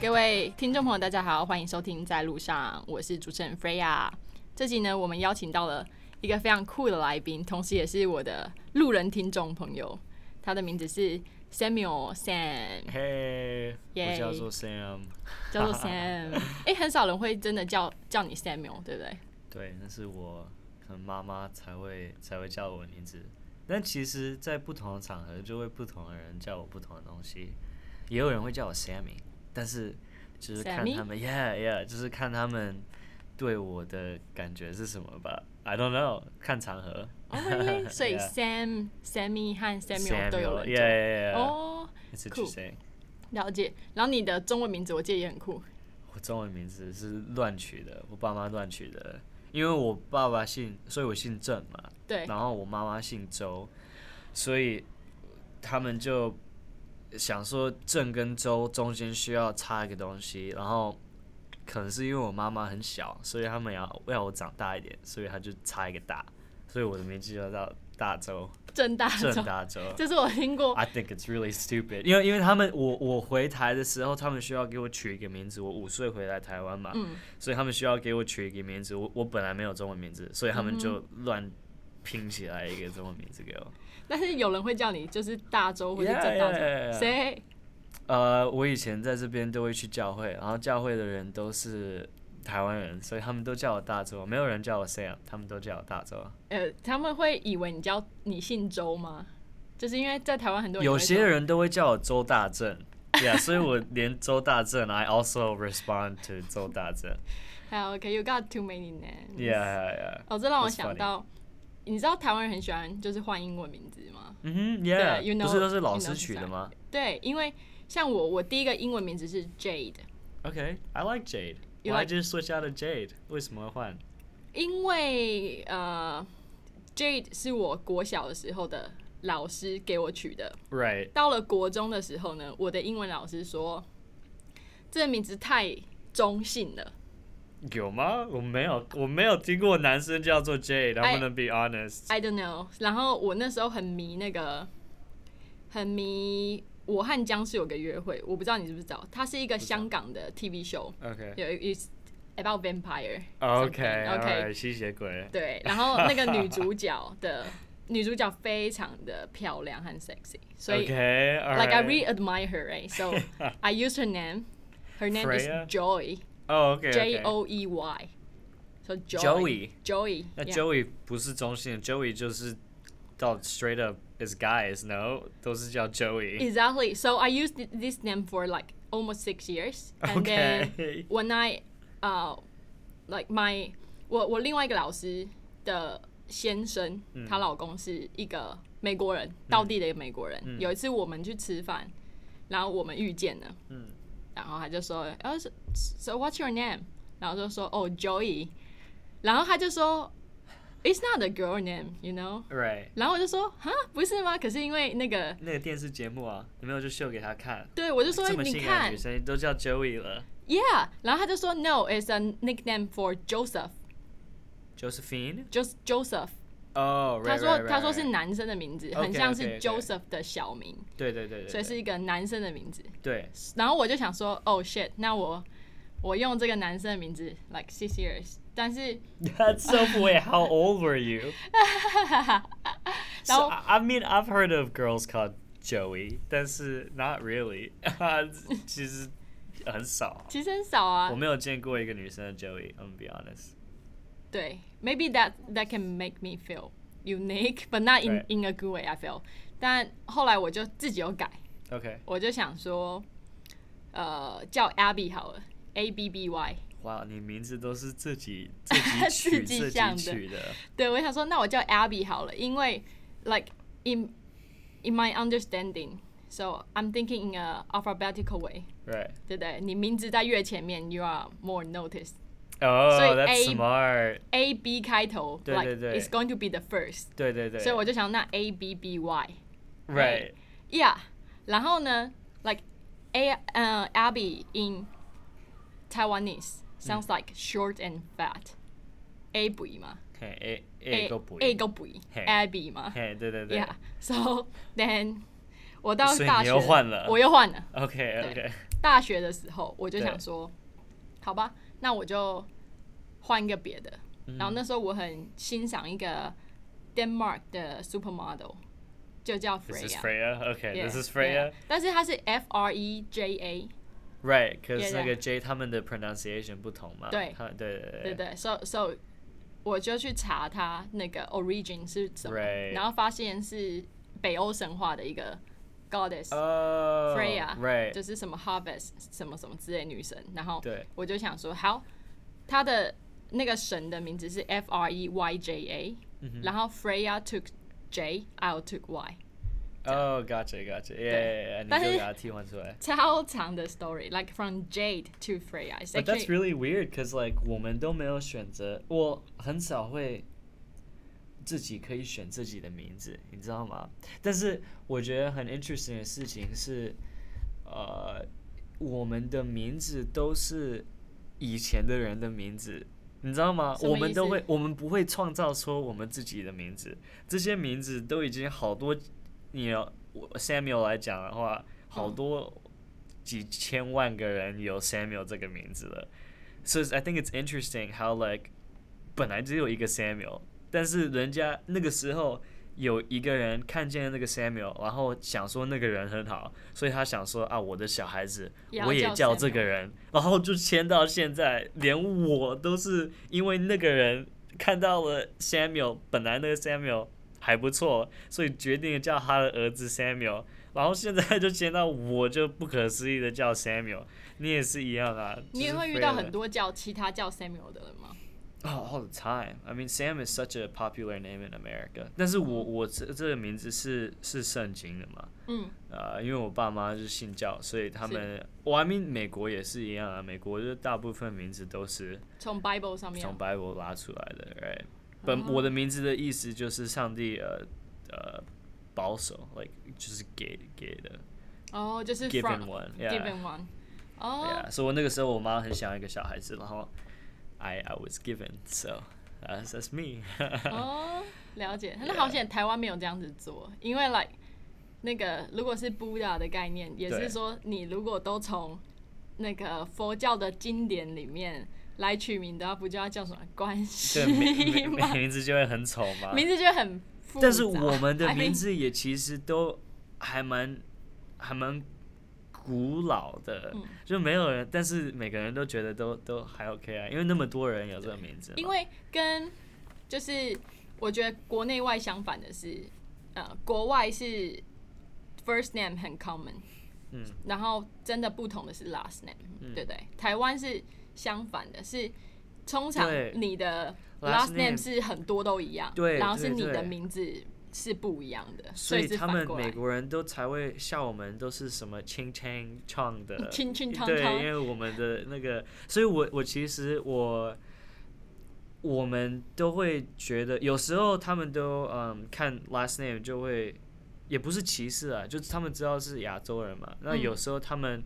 各位听众朋友，大家好，欢迎收听在路上，我是主持人 Freya。这集呢，我们邀请到了一个非常酷的来宾，同时也是我的路人听众朋友，他的名字是 Samuel Sam，嘿，我叫做 Sam，叫做 Sam。哎、很少人会真的叫叫你 Samuel，对不对？对，那是我可能妈妈才会才会叫我的名字，但其实，在不同的场合，就会不同的人叫我不同的东西，也有人会叫我 Sammy，但是就是看他们，Yeah Yeah，就是看他们对我的感觉是什么吧，I don't know，看场合。哦、really？所以 Sam、Sammy 和 Samuel 都有人叫。Yeah Yeah，哦，It's interesting。了解。然后你的中文名字我记得也很酷，我中文名字是乱取的，我爸妈乱取的，因为我爸爸姓，所以我姓郑嘛，对，然后我妈妈姓周，所以他们就想说郑跟周中间需要插一个东西，然后可能是因为我妈妈很小，所以他们要要我长大一点，所以他就插一个大，所以我的名字就叫大周，郑大周。这是我听过 I think it's really stupid，因为因为他们我我回台的时候，他们需要给我取一个名字。我五岁回来台湾嘛，嗯所以他们需要给我取一个名字。我我本来没有中文名字，所以他们就乱拼起来一个中文名字给我。但是有人会叫你就是大洲或者郑大洲 yeah, yeah. 谁？呃，我以前在这边都会去教会，然后教会的人都是台湾人，所以他们都叫我大周，没有人叫我 Sam，他们都叫我大周。呃，他们会以为你叫你姓周吗？就是因为在台湾很多人有些人都会叫我周大正。Yeah，所以我连周大正，I also respond to 周大正。好，OK，you got too many names。Yeah, yeah, yeah. 哦，这让我想到，你知道台湾人很喜欢就是换英文名字吗？嗯哼 know- 不是都是老师取的吗对，因为像我，我第一个英文名字是 Jade，？OK，I like Jade。You Why like- just switch out of Jade？为什么会换因为呃，Jade 是我国小的时候的老师给我取的。？Right，到了国中的时候呢，我的英文老师说，这个名字太中性了。有吗？我没有，我没有听过男生叫做 Jade。I'm gonna be honest。I don't know。然后我那时候很迷那个，很迷《我和僵尸有个约会》，我不知道你知不知道，它是一个香港的 TV show，OK。有一 about vampire。OK。OK 吸血鬼。对，然后那个女主角的女主角非常的漂亮和 sexy，所以 OK。like I really admire her, right? So I use her name. Her name Freya? is Joy. 哦，OK。J O E Y. So Joy. Joey Joey. 那 yeah. Joey 不是中性，Joey 就是 到 straight up is guys no，都是叫 Joey。 Exactly. So I used th- this name for like almost six years, and then OK。 when I, uh, like my 我我另外一个老师的先生，嗯她老公是一个美国人，道地的一个美国人。嗯有一次我们去吃饭，然后我们遇见了，嗯然后他就说，哦、so, so what's your name？然后就说，哦、Joey，然后他就说 ，It's not a girl name，you know。Right。然后我就说，哈，不是吗？可是因为那个，那个电视节目啊，有没有就秀给他看？对我就说这么你看性感的女生都叫 Joey 了。，Yeah，然后他就说，No，it's a nickname for Joseph。Josephine。just Joseph，哦，他 right, 说 right, 他说是男生的名字，很像是 Joseph 的小名，对对对对，所以是一个男生的名字。对然后我就想说，Oh shit，那我我用这个男生的名字，like six years，但是 That's so wait. How old were you? 然 so 后 I I mean, I've heard of girls called Joey, 但是 not really. 其实很少。其实很少啊我。没有见过一个女生的 Joey. I'm gonna be honest. 对，maybe that that can make me feel unique, but not in Right. in a good way. I feel，但后来我就自己有改， OK. 我就想说，呃，叫 Abby 好了 ，A B B Y。哇，你名字都是自己自己自取自己想的己取的。对，我想说，那我叫 Abby 好了，因为 like in in my understanding, so I'm thinking in a alphabetical way， Right. 对不对？你名字在越前面，you are more noticed。 Oh, 所以 that's A- smart. A B 开头对，like 对对 it's going to be the first，对对对。所以我就想那 A B B Y。 Right. Yeah，然后呢，like A 呃、Abby in Taiwanese sounds like short and fat。A 肥嘛嘿，A A 个不 A 个肥嘿，Abby 嘛嘿，对对对，Yeah。So then 我到所以你大学又换了我又换了。 ，OK OK，大学的时候，我就对想说，好吧，那我就换一个别的。嗯然后那时候我很欣赏一个 Denmark 的 supermodel，就叫 This is Freya。 Freya. Okay, Yeah, this is yeah. Freya. 但是它是 F R E J A， Right, because Yeah, 那个 yeah. J 他们的 pronunciation 不同嘛。对他对对对对，so so 我就去查它那个 origin 是什么 Right. 然后发现是北欧神话的一个 goddess，、哦 Freya Right. 就是什么 harvest 什么什么之类的女神，然后对我就想说，好，她的那个神的名字是 F R E Y J A，、然嗯后 Freya took J，I took Y， 哦，gotcha gotcha. Yeah, yeah, yeah. 你但就是给他替换出来。超长的 story，like from Jade to Freya。It's But that's really weird, cause like 我们都没有选择，我很少会自己可以选自己的名字，你知道吗？但是我觉得很 interesting 的事情是，呃，我们的名字都是以前的人的名字。你知道吗？我们都会，我们不会创造出我们自己的名字，这些名字都已经好多，你要 Samuel 来讲的话，好嗯。多几千万个人有 Samuel 这个名字的。So I think it's interesting how like 本来只有一个 Samuel，但是人家那个时候有一个人看见那个 Samuel，然后想说那个人很好，所以他想说啊，我的小孩子我也叫这个人，然后就签到现在，连我都是因为那个人看到了 Samuel，本来那个 Samuel 还不错，所以决定叫他的儿子 Samuel。然后现在就见到我就不可思议的叫 Samuel，你也是一样啊。你也会遇到很多叫其他叫 Samuel 的人吗？Oh, all the time. I mean, Sam is such a popular name in America. 但是我我这这个名字是是圣经的嘛？嗯，呃，因为我爸妈是信教，所以他们，我 I mean 美国也是一样啊。美国就大部分名字都是从 Bible 上面从 Bible 拉出来的，right？本、哦我的名字的意思就是上帝呃呃保守，like 就是给给的哦，就是 given from one，yeah。given one。哦 Yeah，所以我那个时候我妈很想要一个小孩子，然后 I I was given，so that's that's me 哦，了解。那好险台湾没有这样子做，因为 like 那个如果是 Buddha 的概念，也是说你如果都从那个佛教的经典里面来取名的话，不就要叫什么关系对名？名字就会很丑嘛。名字就很复杂。但是我们的名字也其实都还蛮还蛮古老的，嗯就没有人，但是每个人都觉得都都还 OK 啊，因为那么多人有这个名字。因为跟就是我觉得国内外相反的是，呃，国外是 first name 很 common，嗯，然后真的不同的是 last name，、嗯对不对？台湾是相反的，是通常你的 Last name 是很多都一样，对然后是你的名字是不一样的，所以他们美。国人都才会笑我们都是什么 ching chang chang 的，清清汤对，因为我们的那个，所以我我其实我我们都会觉得，有时候他们都嗯看 last name 就会，也不是歧视啊，就是他们知道是亚洲人嘛，那嗯。有时候他们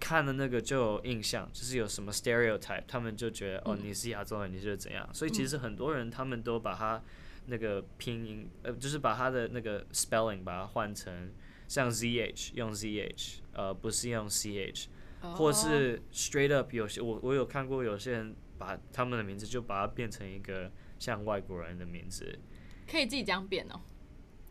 看了那个就有印象，就是有什么 stereotype，他们就觉得哦嗯你是亚洲人，你就是怎样，所以其实很多人他们都把他那个拼音，呃，就是把他的那个 spelling 把它换成像 zh 用 zh，呃，不是用 ch。或哦是 straight up 有些我我有看过有些人把他们的名字就把它变成一个像外国人的名字。可以自己这样变哦、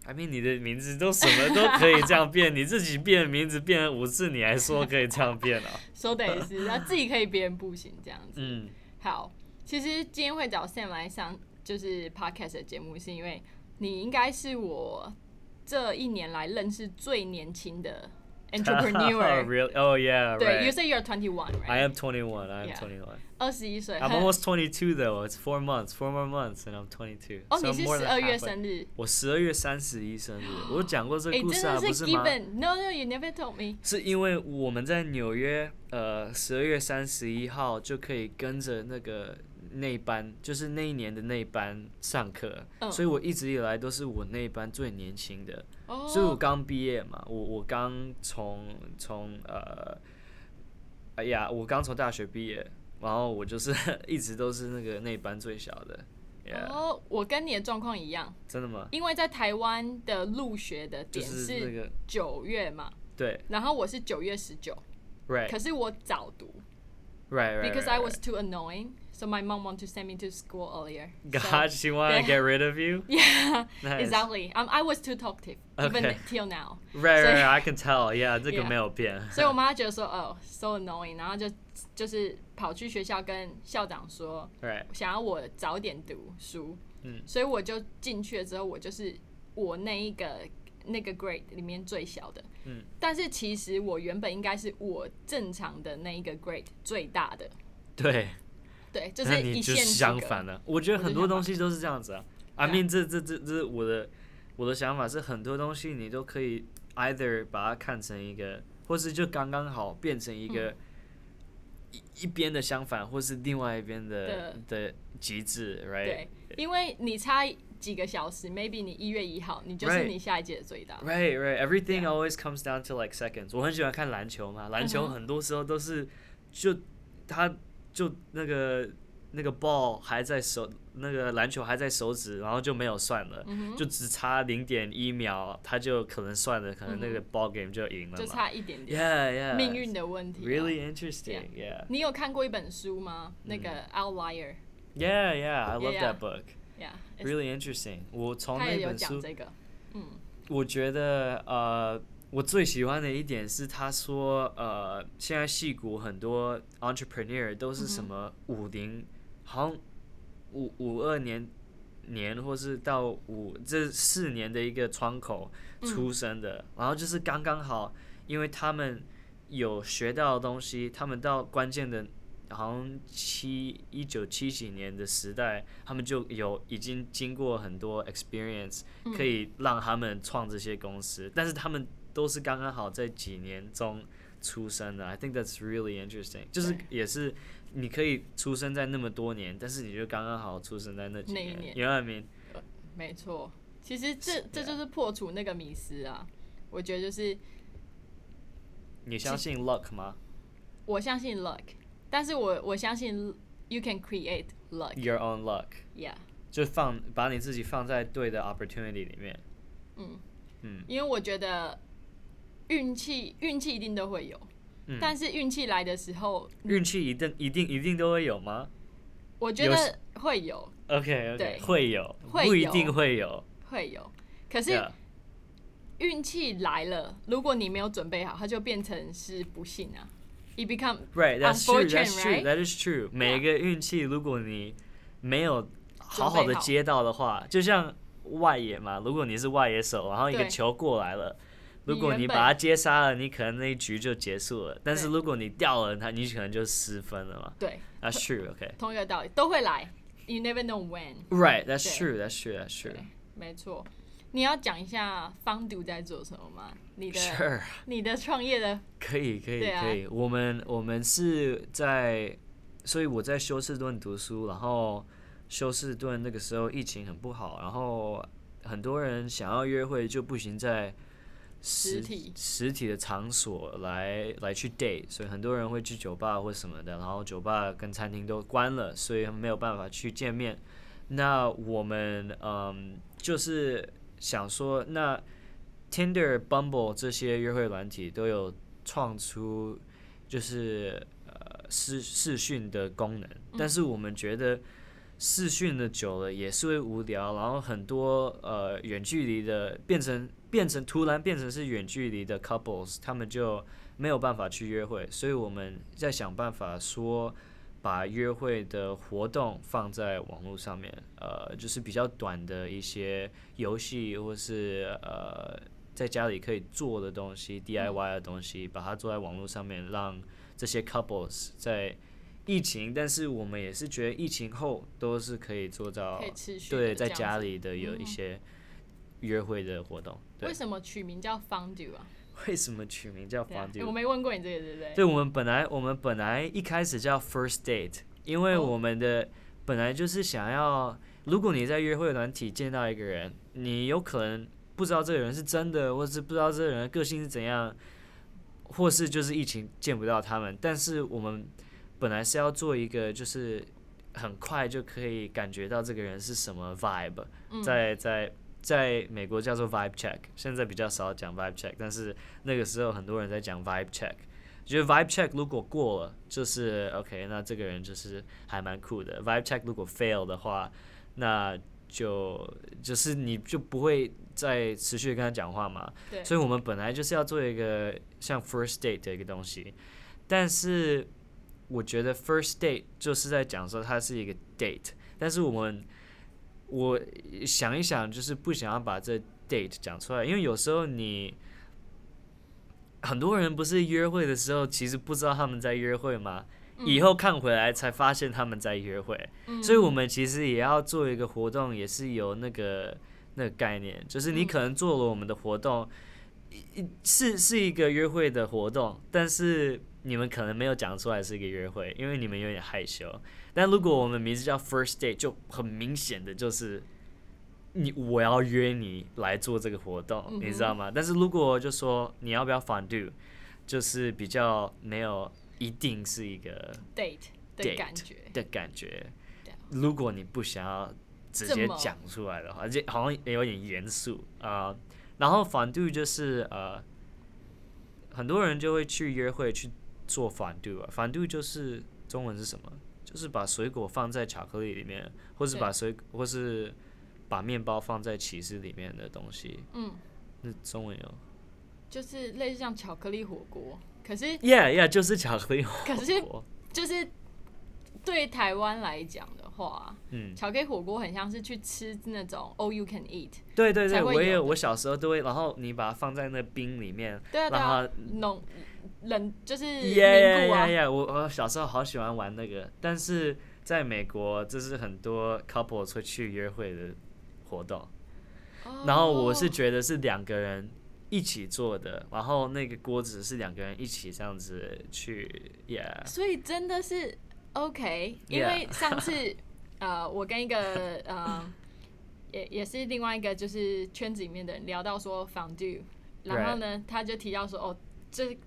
I mean 你的名字都什么都可以这样变，你自己变名字变了五次，你还说可以这样变啊？说的也是，那自己可以，别人不行这样子。嗯，好，其实今天会找 Sam 来上就是 podcast 的节目，是因为你应该是我这一年来认识最年轻的 entrepreneur。 really? Oh yeah, 对，You right. say you're twenty one, I right？ am 21. I am Yeah. 21. 二十一岁。 I'm 很 almost 22 though. It's four months, four more months, and I'm 22. 哦， So 你 I'm 是 more 十 than 二月 halfway. 生日。我十二月三十一生日，我有讲过这个哎，故事啊，真的是不是吗？ given。No, no, you never told me. 是因为我们在纽约，呃，十二月三十一号就可以跟着那个那班，就是那一年的那班上课，嗯所以我一直以来都是我那一班最年轻的， 哦，所以我刚毕业嘛，我我刚从从呃，哎呀，我刚从大学毕业，然后我就是 一直都是那个那班最小的。Yeah，、哦，我跟你的状况一样，真的吗？因为在台湾的入学的就点是是那个九月嘛，对然后我是九月十九，，right 可是我早读 right right，because right, I was too annoying, so my mom wanted to send me to school earlier. So- God, she wanted to get rid of you. Yeah, Nice. exactly. Um, I was too talkative even Okay. till now. Right, 所以 right, right. I can tell. Yeah，这个 Yeah. 没有变。所以我妈觉得说，哦，so annoying，然后就就是跑去学校跟校长说， right，想要我早点读书，嗯所以我就进去了之后，我就是我那一个那个 grade 里面最小的，嗯，但是其实我原本应该是我正常的那一个 grade 最大的，对。 对，就是一你就是线之隔相反的。我觉得很多东西都是这样子啊。I mean，这这这这是我的我的想法是，很多东西你都可以 either 把它看成一个，或是就刚刚好变成一个、一一边的相反，或是另外一边的的极致，right？对，因为你差几个小时，maybe 你一月一号，你就是你下一届的最大。Right, right. Everything always comes down to like seconds. 我很喜欢看篮球嘛，篮球很多时候都是就他就那个那个 ball 还在手，那个篮球还在手指，然后就没有算了，嗯就只差零点一秒，他就可能算了，可能那个 ball game 就赢了就嘛。差一点点 Yeah, yeah. 命运的问题啊、Really interesting. Yeah. 你有看过一本书吗？那个嗯 Outlier，Yeah, yeah. I love Yeah, that book. yeah，Really interesting. 我从那本书讲这个，嗯我觉得呃，我最喜欢的一点是他说呃，现在戏骨很多 entrepreneur 都是什么五零、好像五五二年年或是到五这四年的一个窗口出生的，然后就是刚刚好，因为他们有学到的东西，他们到关键的。好像七一九七几年的时代，他们就有已经经过很多 experience，可以让他们创这些公司，但是他们都是刚刚好在几年中出生的。I think that's really interesting，就是也是你可以出生在那么多年，但是你就刚刚好出生在那几那一年 You know what I mean？没错。其实这这就是破除那个迷思啊。我觉得就是你相信 luck 吗我相信 luck，但是我我相信 you can create luck。？Your own luck，Yeah，就放把你自己放在对的 opportunity 里面。嗯嗯因为我觉得运气运气一定都会有，嗯但是运气来的时候，运气一定一定一定都会有吗我觉得会有？OK OK，对会有，会不一定会有。会有，可是运气来了，如果你没有准备好，它就变成是不幸啊。It become Right, that's true. That's? That is true. 每一个运气，如果你没有好好的接到的话，就像外野嘛，如果你是外野手，然后一个球过来了，如果你把他接杀了，你可能那一局就结束了。但是如果你掉了他，你可能就失分了嘛。对 That's true. Okay. 同一个道理都会来，You never know when。Right. That's true. That's true. That's true. 没错。你要讲一下方读在做什么吗？你的 Sure. 你的创业的可以，可以，啊可以。我们我们是在，所以我在休斯顿读书，然后休斯顿那个时候疫情很不好，然后很多人想要约会就不行在实实体实体的场所来来去 date，所以很多人会去酒吧或什么的，然后酒吧跟餐厅都关了，所以没有办法去见面。那我们嗯，就是想说，那 Tinder、Bumble 这些约会软体都有创出就是呃视视讯的功能，但是我们觉得视讯的久了也是会无聊，然后很多呃远距离的变成变成突然变成是远距离的 couples，他们就没有办法去约会，所以我们在想办法说。把约会的活动放在网络上面，呃，就是比较短的一些游戏，或是呃，在家里可以做的东西，DIY 的东西，把它做在网络上面，让这些 couples 在疫情，但是我们也是觉得疫情后都是可以做到对，在家里的有一嗯些约会的活动。为，什么取名叫方读啊？为什么取名叫对啊 Fondue？我没问过你这个，对不对？对，我们本来我们本来一开始叫 first date，因为哦我们的本来就是想要，如果你在约会软体见到一个人，你有可能不知道这个人是真的，或是不知道这个人的个性是怎样，或是就是疫情见不到他们，但是我们本来是要做一个就是很快就可以感觉到这个人是什么 vibe，嗯在在在美国叫做 vibe check，现在比较少讲 vibe check，但是那个时候很多人在讲 vibe check。觉得 vibe check 如果过了，就是 OK，那这个人就是还蛮酷的。vibe check 如果 fail 的话，那就就是你就不会再持续跟他讲话嘛。对，所以我们本来就是要做一个像 first date 的一个东西，但是我觉得 first date 就是在讲说它是一个 date，但是我们我想一想，就是不想要把这 date 讲出来，因为有时候你很多人不是约会的时候，其实不知道他们在约会吗？以后看回来才发现他们在约会，嗯。所以我们其实也要做一个活动，也是有那个那个概念，就是你嗯。可能做了我们的活动，是是一个约会的活动，但是你们可能没有讲出来是一个约会，因为你们有点害羞。但如果我们名字叫 First Date，就很明显的就是你我要约你来做这个活动，嗯你知道吗？但是如果就说你要不要 fondue，就是比较没有一定是一个 date 的 date 感觉，的感觉。如果你不想要直接讲出来的话，而且好像也有点严肃啊、然后反 o 就是呃，很多人就会去约会去做反 o 啊，反 o 就是中文是什么？就是把水果放在巧克力里面，或是把水或是把面包放在起司里面的东西。嗯，那中文有就是类似像巧克力火锅，可是，Yeah Yeah，就是巧克力火可是锅。就是对台湾来讲的话，嗯，巧克力火锅很像是去吃那种 all you can eat，对对对，我也我小时候都会，然后你把它放在那冰里面，对啊对然啊后，浓冷就是凝耶固啊耶，耶！我我小时候好喜欢玩那个，但是在美国，这是很多 couple 会去约会的活动。然后我是哦觉得是两个人一起做的，然后那个锅子是两个人一起这样子去，yeah，所以真的是 OK，因为上次 呃，我跟一个呃，也也是另外一个就是圈子里面的人聊到说 fondue，然后呢，他就提到说哦，这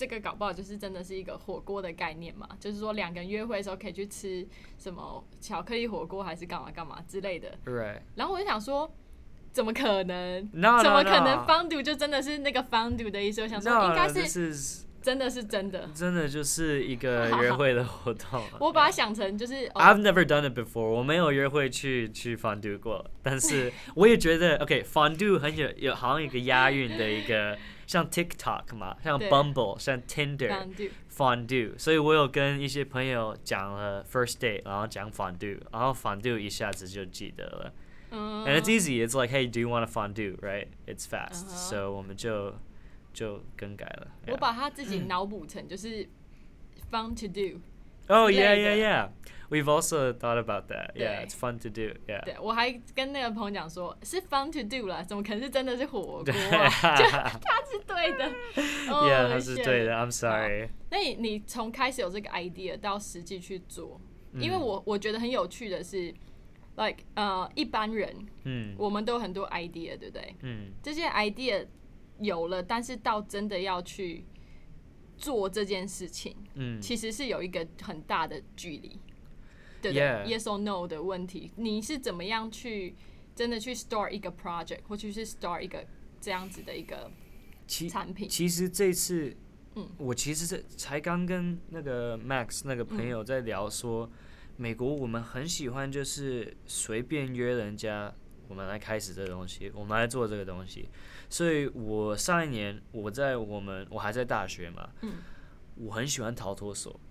这个搞不好就是真的是一个火锅的概念嘛，就是说两个人约会的时候可以去吃什么巧克力火锅还是干嘛干嘛之类的然后我就想说。怎么可能 No, 怎么可能 fondue 就真的是那个 fondue 的意思？我想说应该是真的是真的。真的就是一个 约会的活动。我把它想成就是哦 I've never done it before，我没有约会去去 fondue 过，但是我也觉得 OK fondue 很有有好像有一个押韵的一个，像 TikTok 嘛，像对 Bumble，像 Tinder fondue， fondue，所以我有跟一些朋友讲了 first date，然后讲 fondue，然后 fondue 一下子就记得了。嗯 And it's easy. It's like, hey, do you want a fondue? Right? It's fast. 嗯哼 So 我们就就更改了。我 Yeah. 把它自己脑补成就是 fun to do。 Oh 之 yeah, 类 yeah, 的 yeah. We've also thought about that. Yeah, 对 it's fun to do. Yeah. 对我还跟那个朋友讲说，是 fun to do 啦，怎么可能是真的是火锅啊？就他是对的。哦 Yeah，他是对的。I'm sorry. 那你你从开始有这个 idea 到实际去做，嗯因为我我觉得很有趣的是，like 呃一般人嗯我们都有很多 idea，对不对？嗯这些 idea 有了，但是到真的要去做这件事情，嗯其实是有一个很大的距离，对. Yes or no 的问题，你是怎么样去真的去 start 一个 project，或者是 start 一个这样子的一个其产品？其实这次，嗯我其实是才刚跟那个 Max 那个朋友在聊说，美国我们很喜欢就是随便约人家，我们来开始这个东西，我们来做这个东西。所以我上一年我在我们我还在大学嘛，嗯我很喜欢逃脱所，嗯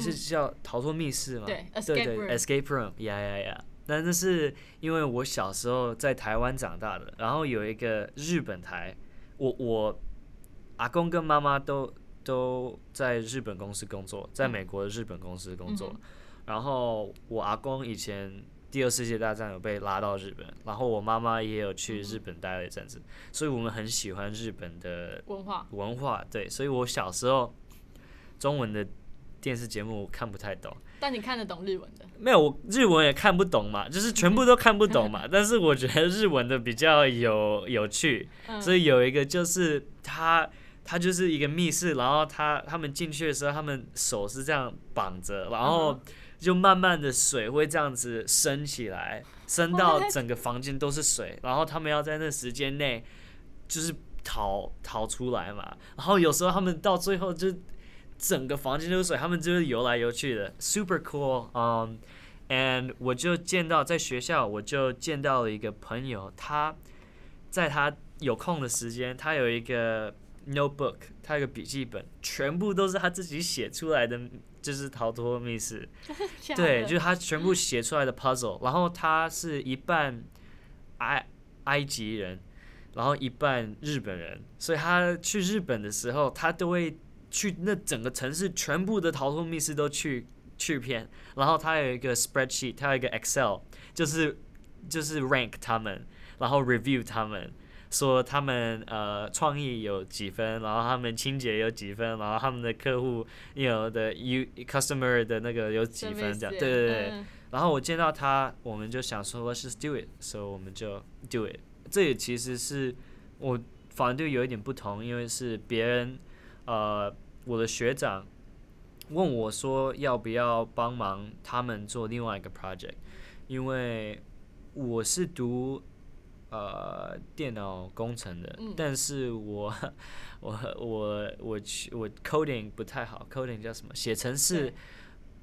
是叫逃脱密室吗？对对，escape 对 room，，escape room，yeah yeah yeah。那那是因为我小时候在台湾长大的，然后有一个日本台，我我阿公跟妈妈都都在日本公司工作，在嗯美国的日本公司工作。嗯然后我阿公以前第二次世界大战有被拉到日本，然后我妈妈也有去日本待了一阵子，所以我们很喜欢日本的文化，文化。对，所以我小时候中文的电视节目我看不太懂。但你看得懂日文的，没有，我日文也看不懂嘛，就是全部都看不懂嘛。但是我觉得日文的比较有有趣，嗯所以有一个就是他他就是一个密室，然后他他们进去的时候，他们手是这样绑着，然后就慢慢的水会这样子升起来，升到整个房间都是水，然后他们要在那时间内就是逃逃出来嘛，然后有时候他们到最后就整个房间都是水，他们就是游来游去的，super cool，嗯、and 我就见到在学校，我就见到了一个朋友，他在他有空的时间，他有一个 notebook，他有个笔记本，全部都是他自己写出来的，就是逃脱密室。对，就是他全部写出来的 puzzle，然后他是一半埃埃及人，然后一半日本人，所以他去日本的时候，他都会去那整个城市全部的逃脱密室都去去遍，然后他有一个 spreadsheet，他有一个 Excel，就是就是 rank 他们，然后 review 他们。说他们呃创意有几分，然后他们清洁有几分，然后他们的客户有的 u customer 的那个有几分这样，对对对。嗯然后我见到他，我们就想说 Let's just do it，所以我们就 do it。这也其实是我反对有一点不同，因为是别人呃我的学长问我说要不要帮忙他们做另外一个 project，因为我是读呃电脑工程的，嗯 但是我我我我去我 coding 不太好，coding 叫什么？写程式对。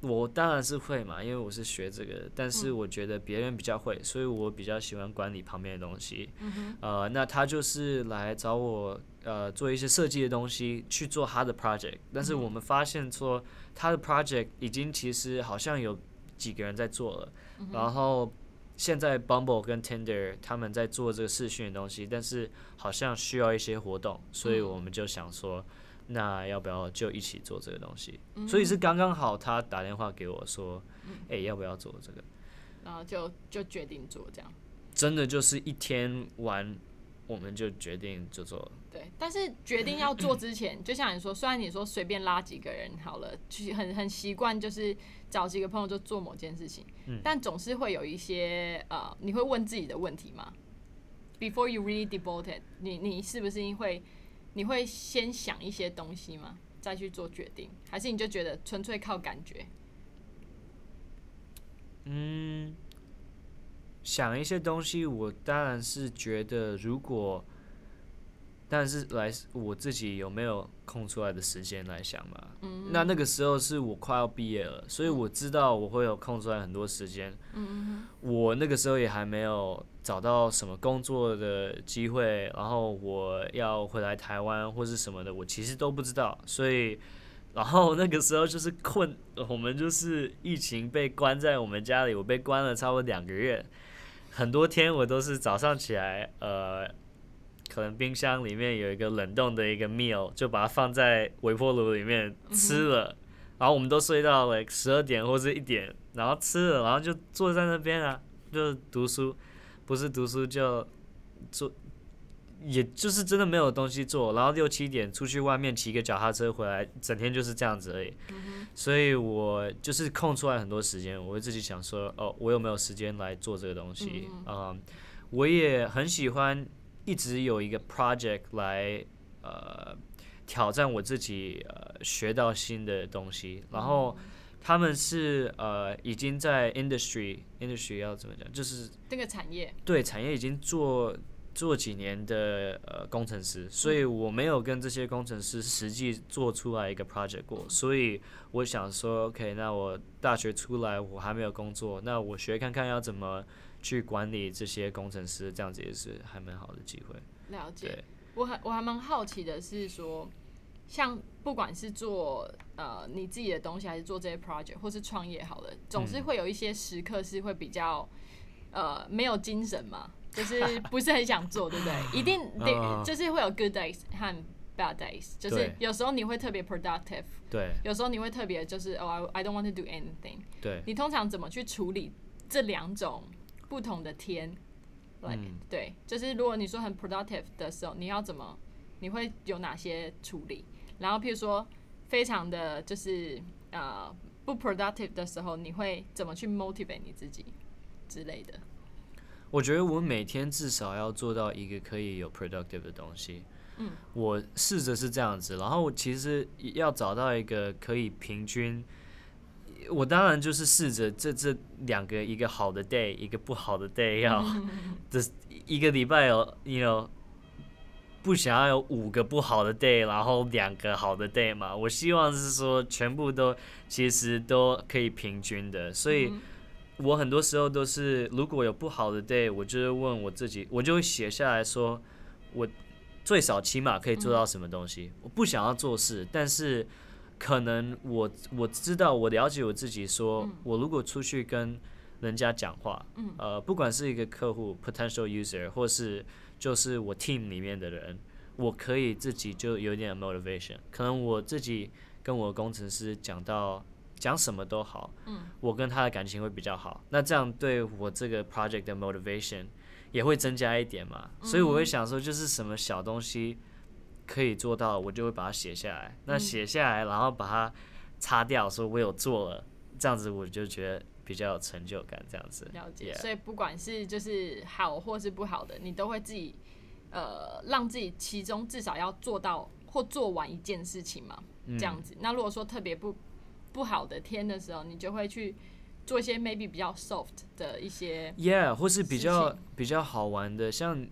我当然是会嘛，因为我是学这个，但是嗯。我觉得别人比较会，所以我比较喜欢管理旁边的东西。嗯呃，那他就是来找我呃做一些设计的东西去做他的 project，但是嗯。我们发现说他的 project 已经其实好像有几个人在做了，嗯然后现在 Bumble 跟 Tinder 他们在做这个视讯的东西，但是好像需要一些活动，所以嗯。我们就想说，那要不要就一起做这个东西？嗯所以是刚刚好，他打电话给我说，嗯哎、要不要做这个？然后就就决定做这样。真的就是一天完，我们就决定就做。对，但是决定要做之前，就像你说，虽然你说随便拉几个人好了，去很很习惯，就是找几个朋友就做某件事情，嗯但总是会有一些呃，你会问自己的问题吗？Before you really devoted，你你是不是会你会先想一些东西吗？再去做决定，还是你就觉得纯粹靠感觉？嗯，想一些东西，我当然是觉得，如果，但是来我自己有没有空出来的时间来想嘛？嗯那那个时候是我快要毕业了，所以我知道我会有空出来很多时间。嗯我那个时候也还没有找到什么工作的机会，然后我要回来台湾或是什么的，我其实都不知道。所以，然后那个时候就是困，我们就是疫情被关在我们家里，我被关了差不多两个月，很多天我都是早上起来，呃，可能冰箱里面有一个冷冻的一个 meal，就把它放在微波炉里面吃了。然后我们都睡到了十二点或者一点，然后吃了，然后就坐在那边啊，就读书，不是读书就做，也就是真的没有东西做。然后六七点出去外面骑个脚踏车回来，整天就是这样子而已。所以我就是空出来很多时间，我会自己想说，哦，我有没有时间来做这个东西？嗯，我也很喜欢一直有一个 project 来呃挑战我自己呃学到新的东西，然后他们是呃已经在 industry industry 要怎么讲，就是这个产业，对产业已经做做几年的呃工程师，所以我没有跟这些工程师实际做出来一个 project 过，所以我想说，OK，那我大学出来我还没有工作，那我学看看要怎么去管理这些工程师，这样子也是还蛮好的机会。了解。我还我还蛮好奇的是说，像不管是做呃你自己的东西，还是做这些 project，或是创业好了，总是会有一些时刻是会比较呃没有精神嘛，就是 不是很想做，对不对？一定得啊就是会有 good days 和 bad days，就是有时候你会特别 productive，对有时候你会特别就是哦、I I don't want to do anything。对，你通常怎么去处理这两种不同的天？like、嗯对，就是如果你说很 productive 的时候，你要怎么？你会有哪些处理？然后譬如说非常的就是呃不 productive 的时候，你会怎么去 motivate 你自己之类的？我觉得我每天至少要做到一个可以有 productive 的东西。嗯，我试着是这样子，然后其实要找到一个可以平均。我当然就是试着这这两个一个好的 day，一个不好的 day，要 这一个礼拜有，you know，不想要有五个不好的 day，然后两个好的 day 嘛。我希望是说全部都其实都可以平均的，所以我很多时候都是如果有不好的 day，我就会问我自己，我就会写下来说，我最少起码可以做到什么东西。我不想要做事，但是。可能我我知道，我了解我自己，说我如果出去跟人家讲话，呃，不管是一个客户 （potential user） 或是就是我 team 里面的人，我可以自己就有点 motivation。可能我自己跟我工程师讲到讲什么都好，我跟他的感情会比较好。那这样对我这个 project 的 motivation 也会增加一点嘛？所以我会想说，就是什么小东西。可以做到，我就会把它写下来。那写下来，然后把它擦掉，说我有做了，这样子我就觉得比较有成就感。这样子，了解。所以不管是就是好或是不好的，你都会自己呃让自己其中至少要做到或做完一件事情嘛，这样子。那如果说特别不不好的天的时候，你就会去做一些 maybe 比较 soft 的一些，yeah，或是比较比较好玩的，像。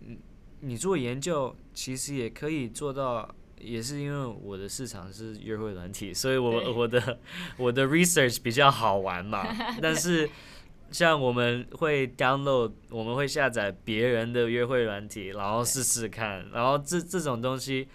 你做研究其实也可以做到，也是因为我的市场是约会软体，所以我我的我的 research 比较好玩嘛。但是像我们会 download，我们会下载别人的约会软体，然后试试看，然后这这种东西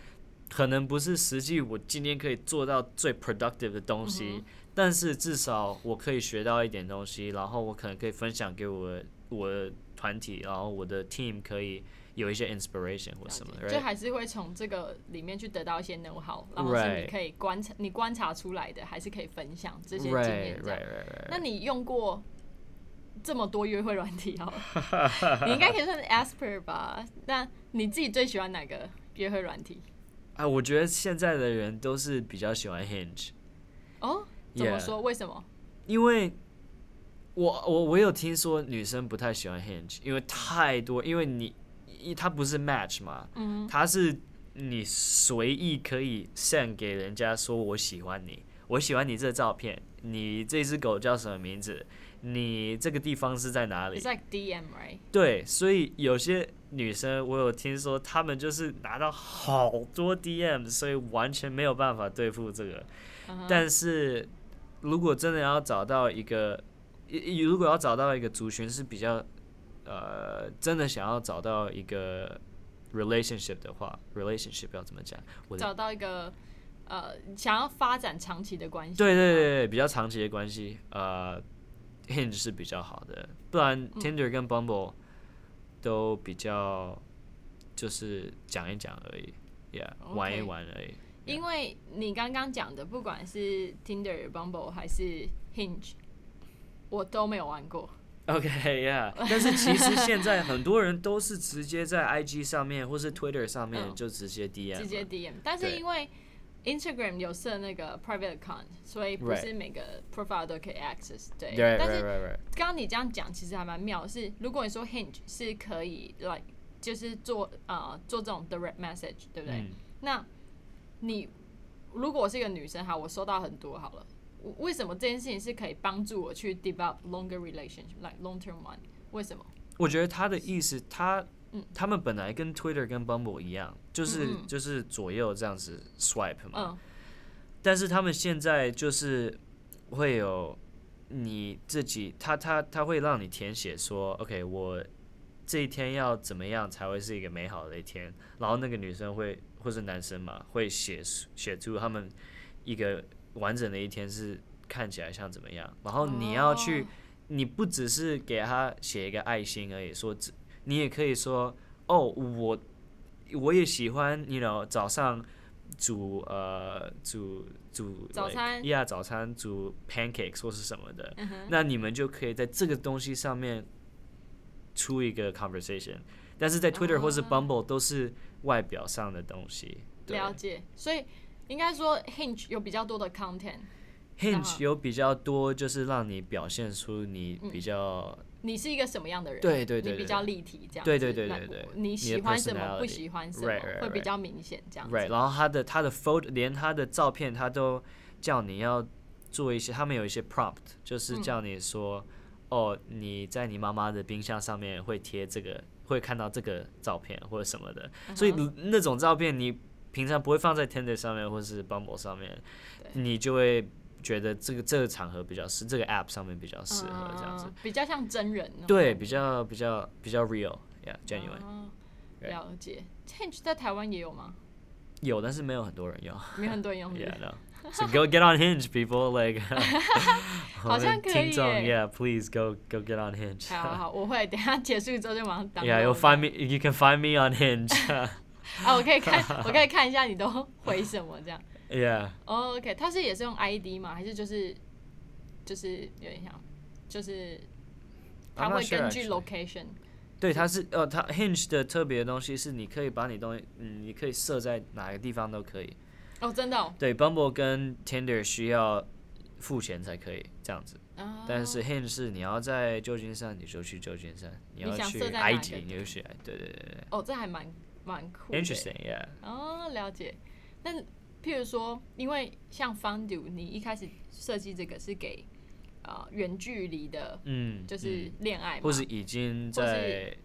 可能不是实际我今天可以做到最 productive 的东西，但是至少我可以学到一点东西，然后我可能可以分享给我我的团体，然后我的 team 可以。有一些 inspiration 或什么的，就还是会从这个里面去得到一些 know how，然后是你可以观察，你观察出来的，还是可以分享这些经验。那你用过这么多约会软体哦，你应该可以算 asper 吧？那你自己最喜欢哪个约会软体？啊，我觉得现在的人都是比较喜欢 hinge。哦，怎么说？为什么？因为我我我有听说女生不太喜欢 hinge，因为太多，因为你。它不是 match 嘛，嗯它是你随意可以 send 给人家说我喜欢你，我喜欢你这照片，你这只狗叫什么名字？你这个地方是在哪里？It's like DM, right? 对，所以有些女生我有听说，她们就是拿到好多 DM，所以完全没有办法对付这个。但是如果真的要找到一个，如果要找到一个族群是比较。呃，真的想要找到一个 relationship 的话，relationship 要怎么讲？找到一个呃，想要发展长期的关系。对对对，比较长期的关系，呃，Hinge 是比较好的，不然 Tinder 跟 Bumble 都比较就是讲一讲而已，Yeah，玩一玩而已。因为你刚刚讲的，不管是 Tinder、Bumble 还是 Hinge，我都没有玩过。OK，Yeah，但是其实现在很多人都是直接在 IG 上面或是 Twitter 上面就直接 DM，直接 DM。但是因为 Instagram 有设那个 private account，所以不是每个 profile 都可以 access。对，但是刚刚你这样讲其实还蛮妙，是如果你说 Hinge 是可以 like 就是做呃做这种 direct message，对不对？那你如果我是一个女生，哈，我收到很多好了。为什么这件事情是可以帮助我去 develop longer relationship，like long term one？为什么？我觉得他的意思，他他们本来跟 Twitter 跟 Bumble 一样，就是就是左右这样子 swipe 嘛。但是他们现在就是会有你自己，他他他会让你填写说，OK，我这一天要怎么样才会是一个美好的一天？然后那个女生会或是男生嘛，会写写出他们一个。完整的一天是看起来像怎么样？然后你要去，你不只是给他写一个爱心而已，说，你也可以说，哦，我我也喜欢，you know，早上煮呃煮煮早餐，呀，早餐煮 pancakes 或是什么的，那你们就可以在这个东西上面出一个 conversation，但是在 Twitter 或是 Bumble 都是外表上的东西。了解，所以。应该说，Hinge 有比较多的 content。Hinge 有比较多，就是让你表现出你比较你是一个什么样的人？对对对比较立体这样子。对对对那对对你喜欢什么，不喜欢什么会比较明显这样子。right，然后他的他的 photo 连他的照片他都叫你要做一些，他们有一些 prompt，就是嗯叫你说，哦，你在你妈妈的冰箱上面会贴这个，会看到这个照片或者什么的，所以那种照片你平常不会放在 Tinder 上面或是 Bumble 上面，你就会觉得这个这个场合比较适，这个 app 上面比较适合这样子嗯，比较像真人哦。对，比较比较比较 real，yeah，genuine，、了解。Hinge 在台湾也有吗？有，但是没有很多人用。没有很多人用是不是 Yeah, no. So go get on Hinge, people. Like, 好像可以听众耶 Yeah, please go go get on Hinge. 好好好，我会等下结束之后就马上打。Yeah, you'll find me. You can find me on Hinge. 啊，我可以看，我可以看一下你都回什么这样。yeah. 哦 OK，他是也是用 ID 吗？还是就是就是有点像，就是他会根据 location 对，它是呃，它 Hinge 的特别的东西是你可以把你东西，嗯，你可以设在哪个地方都可以。哦，真的哦。对，Bumble 跟 Tinder 需要付钱才可以这样子，啊但是 Hinge 是你要在旧金山你就去旧金山，你你要去想设在埃及你就去，对对对对哦，这还蛮蛮酷的。，Interesting, yeah. 哦，了解。那譬如说，因为像 Fundu，你一开始设计这个是给呃远距离的，嗯，就是嗯恋爱嘛，或是已经在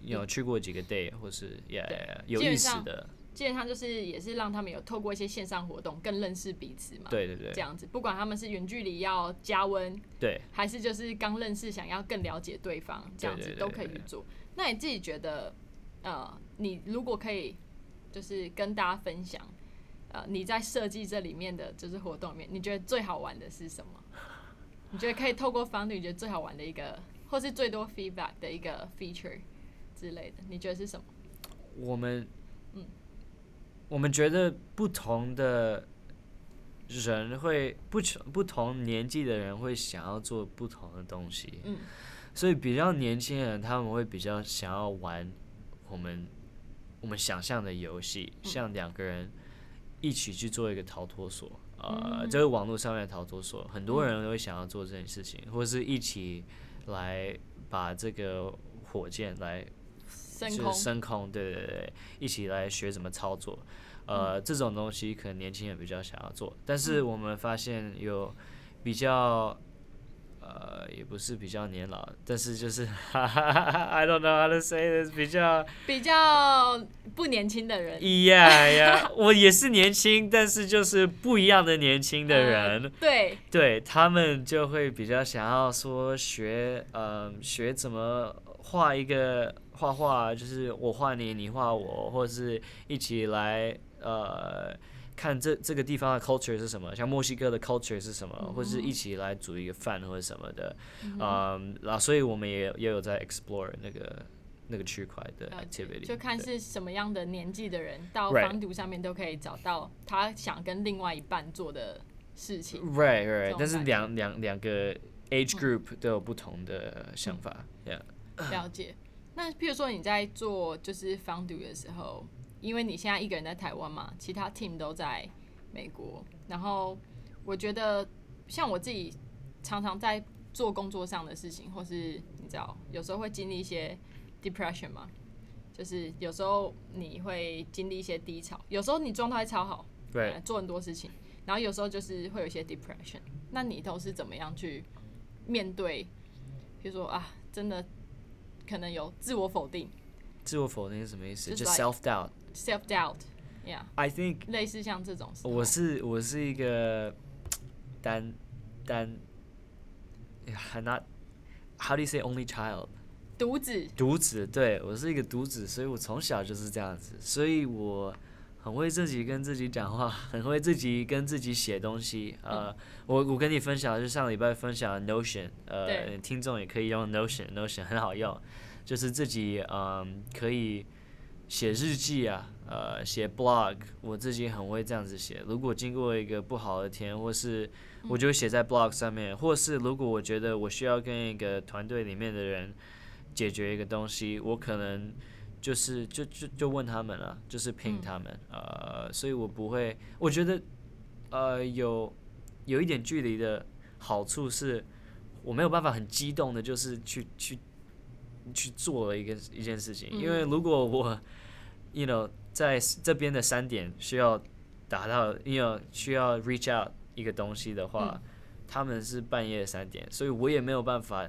有去过几个 day，或是 yeah, 对 yeah, 有意思基本上的，基本上就是也是让他们有透过一些线上活动更认识彼此嘛。对对对这样子，不管他们是远距离要加温，对。还是就是刚认识想要更了解对方，这样子都可以去做。那你自己觉得，呃，你如果可以，就是跟大家分享，呃，你在设计这里面的就是活动里面，你觉得最好玩的是什么？你觉得可以透过方女，你觉得最好玩的一个，或是最多 feedback 的一个 feature 之类的，你觉得是什么？我们，嗯我们觉得不同的人会不同不同年纪的人会想要做不同的东西，嗯所以比较年轻人他们会比较想要玩我们我们想象的游戏，嗯。像两个人一起去做一个逃脱所，呃，嗯。这个网络上面的逃脱所，很多人都会想要做这件事情，或者是一起来把这个火箭来升空，对对对，一起来学怎么操作。呃，这种东西可能年轻人比较想要做，但是我们发现有比较，呃，也不是比较年老，但是就是 I don't know how to say this，比较比较不年轻的人，，Yeah Yeah，我也是年轻，但是就是不一样的年轻的人。呃对，对他们就会比较想要说学，呃，学怎么画一个画画，就是我画你，你画我，或者是一起来呃看这这个地方的 culture 是什么，像墨西哥的 culture 是什么，或者是一起来煮一个饭或者什么的，嗯，然后所以我们也也有在 explore 那个那个区块的 activity，就看是什么样的年纪的人到防毒上面都可以找到他想跟另外一半做的事情。right right，但是两两两个 age group 都有不同的想法，yeah。了解。那譬如说你在做就是防毒的时候，因为你现在一个人在台湾嘛，其他 team 都在美国，然后我觉得像我自己常常在做工作上的事情，或是你知道有时候会经历一些 depression 嘛，就是有时候你会经历一些低潮，有时候你状态超好，对呃，做很多事情，然后有时候就是会有一些 depression。那你都是怎么样去面对？比如说啊，真的可能有自我否定自我否定是什么意思？就就是 self doubt。（self doubt），yeah，I think 类似像这种。我是我是一个单单，I'm not how do you say only child？独子，独子，对我是一个独子，所以我从小就是这样子，所以我很会自己跟自己讲话，很会自己跟自己写东西。呃，我我跟你分享，就上礼拜分享的 Notion，呃，听众也可以用 Notion，Notion 很好用，就是自己嗯可以写日记啊，呃，写 blog，我自己很会这样子写。如果经过一个不好的天，或是我就写在 blog 上面，或是如果我觉得我需要跟一个团队里面的人解决一个东西，我可能就是就就就问他们了，就是拼他们，呃，所以我不会，我觉得呃有有一点距离的好处是，我没有办法很激动的，就是去去去做了一个一件事情，因为嗯。如果我，you know，在这边的三点需要达到，you know，需要 reach out 一个东西的话，嗯他们是半夜三点，所以我也没有办法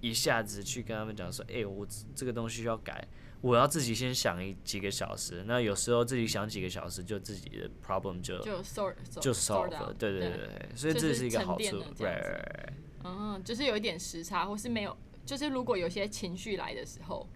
一下子去跟他们讲说，哎、我这个东西需要改，我要自己先想一几个小时。那有时候自己想几个小时，就自己的 problem 就就 sort 就 solve 了。对对对对，所以这是一个好处。right 嗯，就是有一点时差，或是没有，就是如果有些情绪来的时候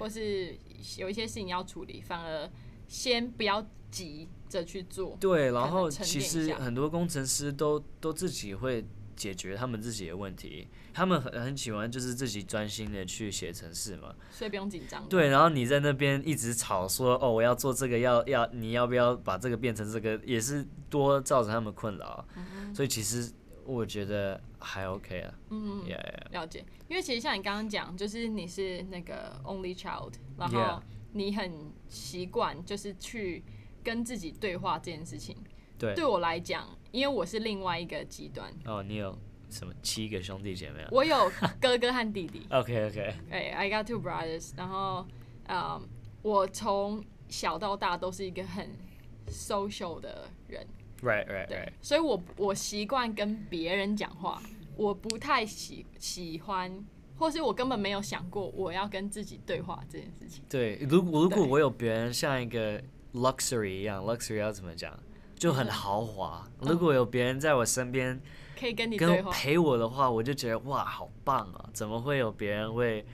或是有一些事情要处理，反而先不要急着去做。对，然后其实很多工程师都都自己会解决他们自己的问题，他们很很喜欢就是自己专心的去写程式嘛。所以不用紧张。对，然后你在那边一直吵说哦，我要做这个，要要你要不要把这个变成这个，也是多造成他们困扰。所以其实我觉得还 OK 啊。嗯，Yeah, yeah. 了解。因为其实像你刚刚讲，就是你是那个 only child，然后你很习惯就是去跟自己对话这件事情。对。对我来讲，因为我是另外一个极端，哦，你有什么七个兄弟姐妹啊我有哥哥和弟弟。OK OK。哎、i got two brothers。然后，嗯，我从小到大都是一个很 social 的人，Right right 对 right。所以我我习惯跟别人讲话，我不太喜喜欢，或是我根本没有想过我要跟自己对话这件事情。对，如果如果我有别人像一个 luxury 一样，luxury 要怎么讲？就很嗯豪华。如果有别人在我身边可以跟你跟，陪我的话，我就觉得哇，好棒啊！怎么会有别人会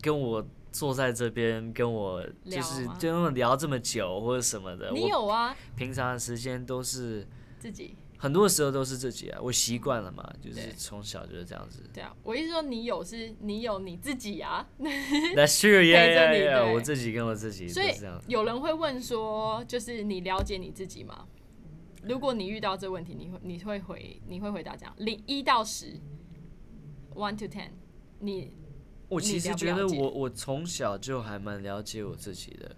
跟我坐在这边跟我就是跟我聊这么久或者什么的？你有啊，平常的时间都是自己很多时候都是自己啊，我习惯了嘛，就是对从小就是这样子。对啊，我意思说你有是你有你自己啊，That's true, 我自己跟我自己所以。有人会问说，就是你了解你自己吗？如果你遇到这问题，你会你会回你会回答这样，零一到十，one to ten，你我其实觉得我我从小就还蛮了解我自己的，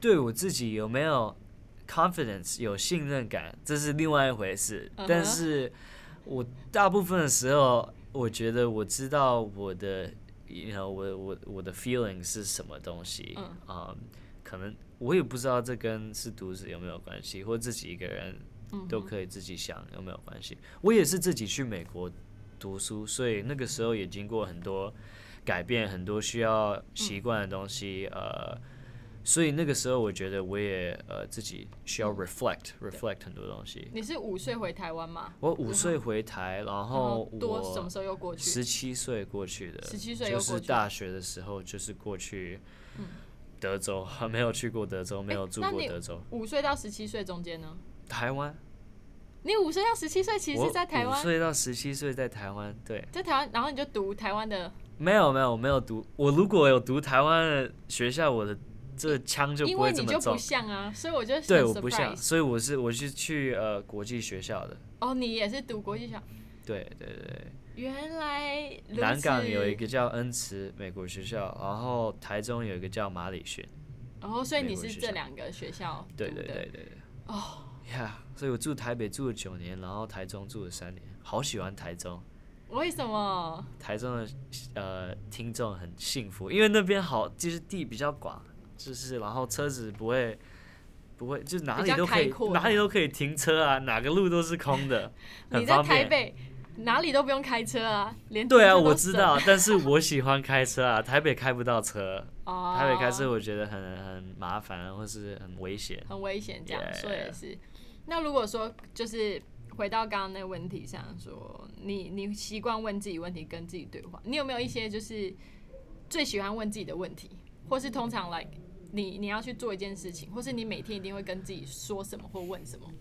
对我自己有没有 confidence 有信任感，这是另外一回事。但是我大部分的时候，我觉得我知道我的，you know，我我我的 feeling 是什么东西，嗯啊可能我也不知道这跟是独子有没有关系，或自己一个人嗯都可以自己想有没有关系。我也是自己去美国读书，所以那个时候也经过很多改变，很多需要习惯的东西，呃，所以那个时候我觉得我也呃自己需要 reflect、reflect 很多东西。你是五岁回台湾吗？我五岁回台，然然后后多什么我时候又过去？十七岁过去的，十七岁就是又过去大学的时候就是过去德州，还没有去过德州，没有住过德州。五岁到十七岁中间呢？台湾，你五岁到十七岁其实是在台湾，五岁到十七岁在台湾，对，在台湾，然后你就读台湾的，没有没有我没有读，我如果有读台湾的学校，我的这个枪就不因为会这么重你就不。像啊，所以我就对，我不像，所以我是我是去呃国际学校的，哦，你也是读国际校，对对对。原来南港有一个叫恩慈美国学校，然后台中有一个叫马里逊，哦，所以你是这两个学校对对对对对。哦，呀所以我住台北住了九年，然后台中住了三年，好喜欢台中。为什么？台中的呃听众很幸福，因为那边好就是地比较广，就是然后车子不会不会，就哪里都可以哪里都可以停车啊，哪个路都是空的，很你在。台北哪里都不用开车啊，连对啊，我知道，但是我喜欢开车啊，台北开不到车，哦，台北开车我觉得很很麻烦，或是很危险。很危险，这样说也是。那如果说就是回到刚刚那个问题上说，你你习惯问自己问题，跟自己对话，你有没有一些就是最喜欢问自己的问题，或是通常 like 你你要去做一件事情，或是你每天一定会跟自己说什么或问什么？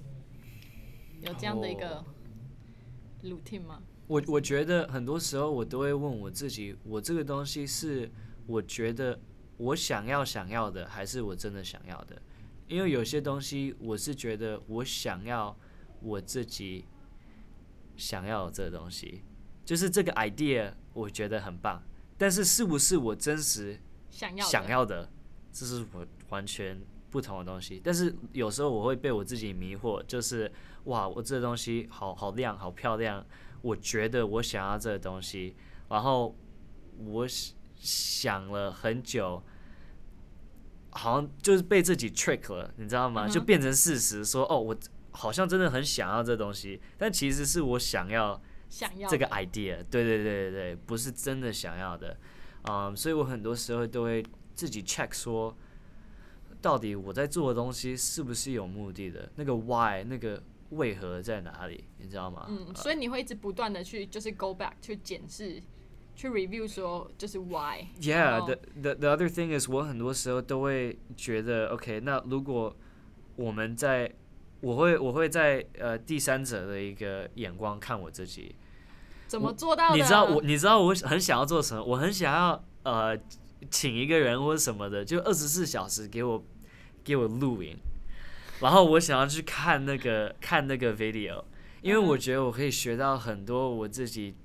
有这样的一个哦 routine 吗？我我觉得很多时候我都会问我自己，我这个东西是我觉得我想要想要的，还是我真的想要的？因为有些东西我是觉得我想要我自己想要的这个东西，就是这个 idea 我觉得很棒，但是是不是我真实想要的？想要的，这是我完全不同的东西。但是有时候我会被我自己迷惑，就是哇，我这个东西好好亮，好漂亮，我觉得我想要这个东西，然后我想想了很久，好像就是被自己 trick 了，你知道吗？就变成事实说，哦，我好像真的很想要这东西，但其实是我想要想要这个 idea，对对对对对，不是真的想要的，嗯，所以我很多时候都会自己 check 说，到底我在做的东西是不是有目的的，那个 why 那个为何在哪里，你知道吗？嗯，所以你会一直不断的去就是 go back 去检视，去 review 说就是 why。Yeah, the the the other thing is，我很多时候都会觉得，OK，那如果我们在，我会我会在呃第三者的一个眼光看我自己，怎么做到的？你知道我，你知道我很想要做什么？我很想要呃，请一个人或者什么的，就二十四小时给我给我录影，然后我想要去看那个看那个 video，因为我觉得我可以学到很多我自己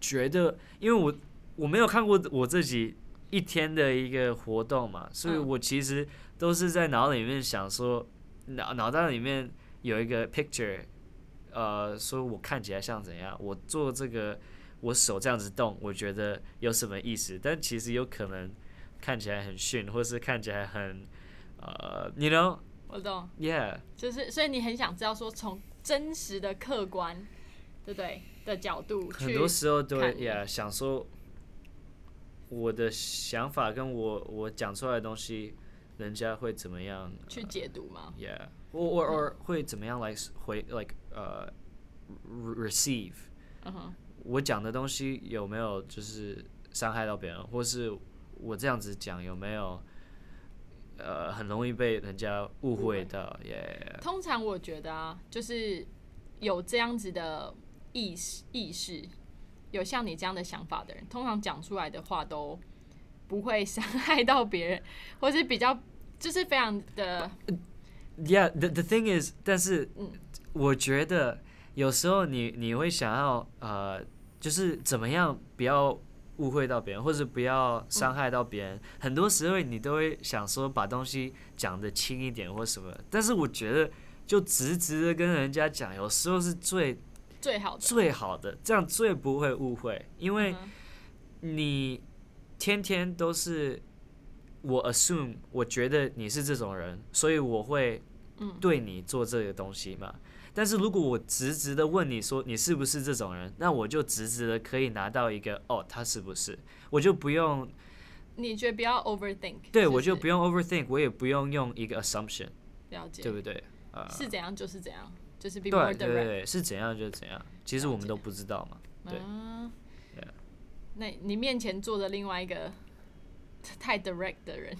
觉得，因为我我没有看过我自己一天的一个活动嘛，所以嗯。我其实都是在脑里面想说，脑脑袋里面有一个 picture，呃，说我看起来像怎样，我做这个，我手这样子动，我觉得有什么意思？但其实有可能看起来很逊，或是看起来很，呃，you know。我懂，Yeah，就是所以你很想知道说从真实的客观，对不对的角度去很多时候都，yeah，想说我的想法跟我我讲出来的东西，人家会怎么样？去解读吗。Yeah，或或或会怎么样来回 like 呃、receive 我讲的东西有没有就是伤害到别人，或是我这样子讲有没有呃很容易被人家误会到？Yeah，通常我觉得啊，就是有这样子的意识意识，有像你这样的想法的人，通常讲出来的话都不会伤害到别人，或是比较就是非常的 Yeah, the the thing is，但是嗯我觉得有时候你你会想要呃，就是怎么样不要误会到别人，或者不要伤害到别人。很多时候你都会想说把东西讲的轻一点或什么，但是我觉得就直直的跟人家讲，有时候是最最好的。最好的，这样最不会误会，因为你天天都是我 assume 我觉得你是这种人，所以我会嗯对你做这个东西嘛。但是如果我直直的问你说你是不是这种人，那我就直直的可以拿到一个哦，他是不是，我就不用你觉得不要 overthink，对我就不用 overthink，我也不用用一个 assumption，了解，对不对？呃，是怎样就是怎样，就是 be 对 more 对对 direct。对，是怎样就是怎样，其实我们都不知道嘛。对那你面前坐的另外一个太 direct 的人，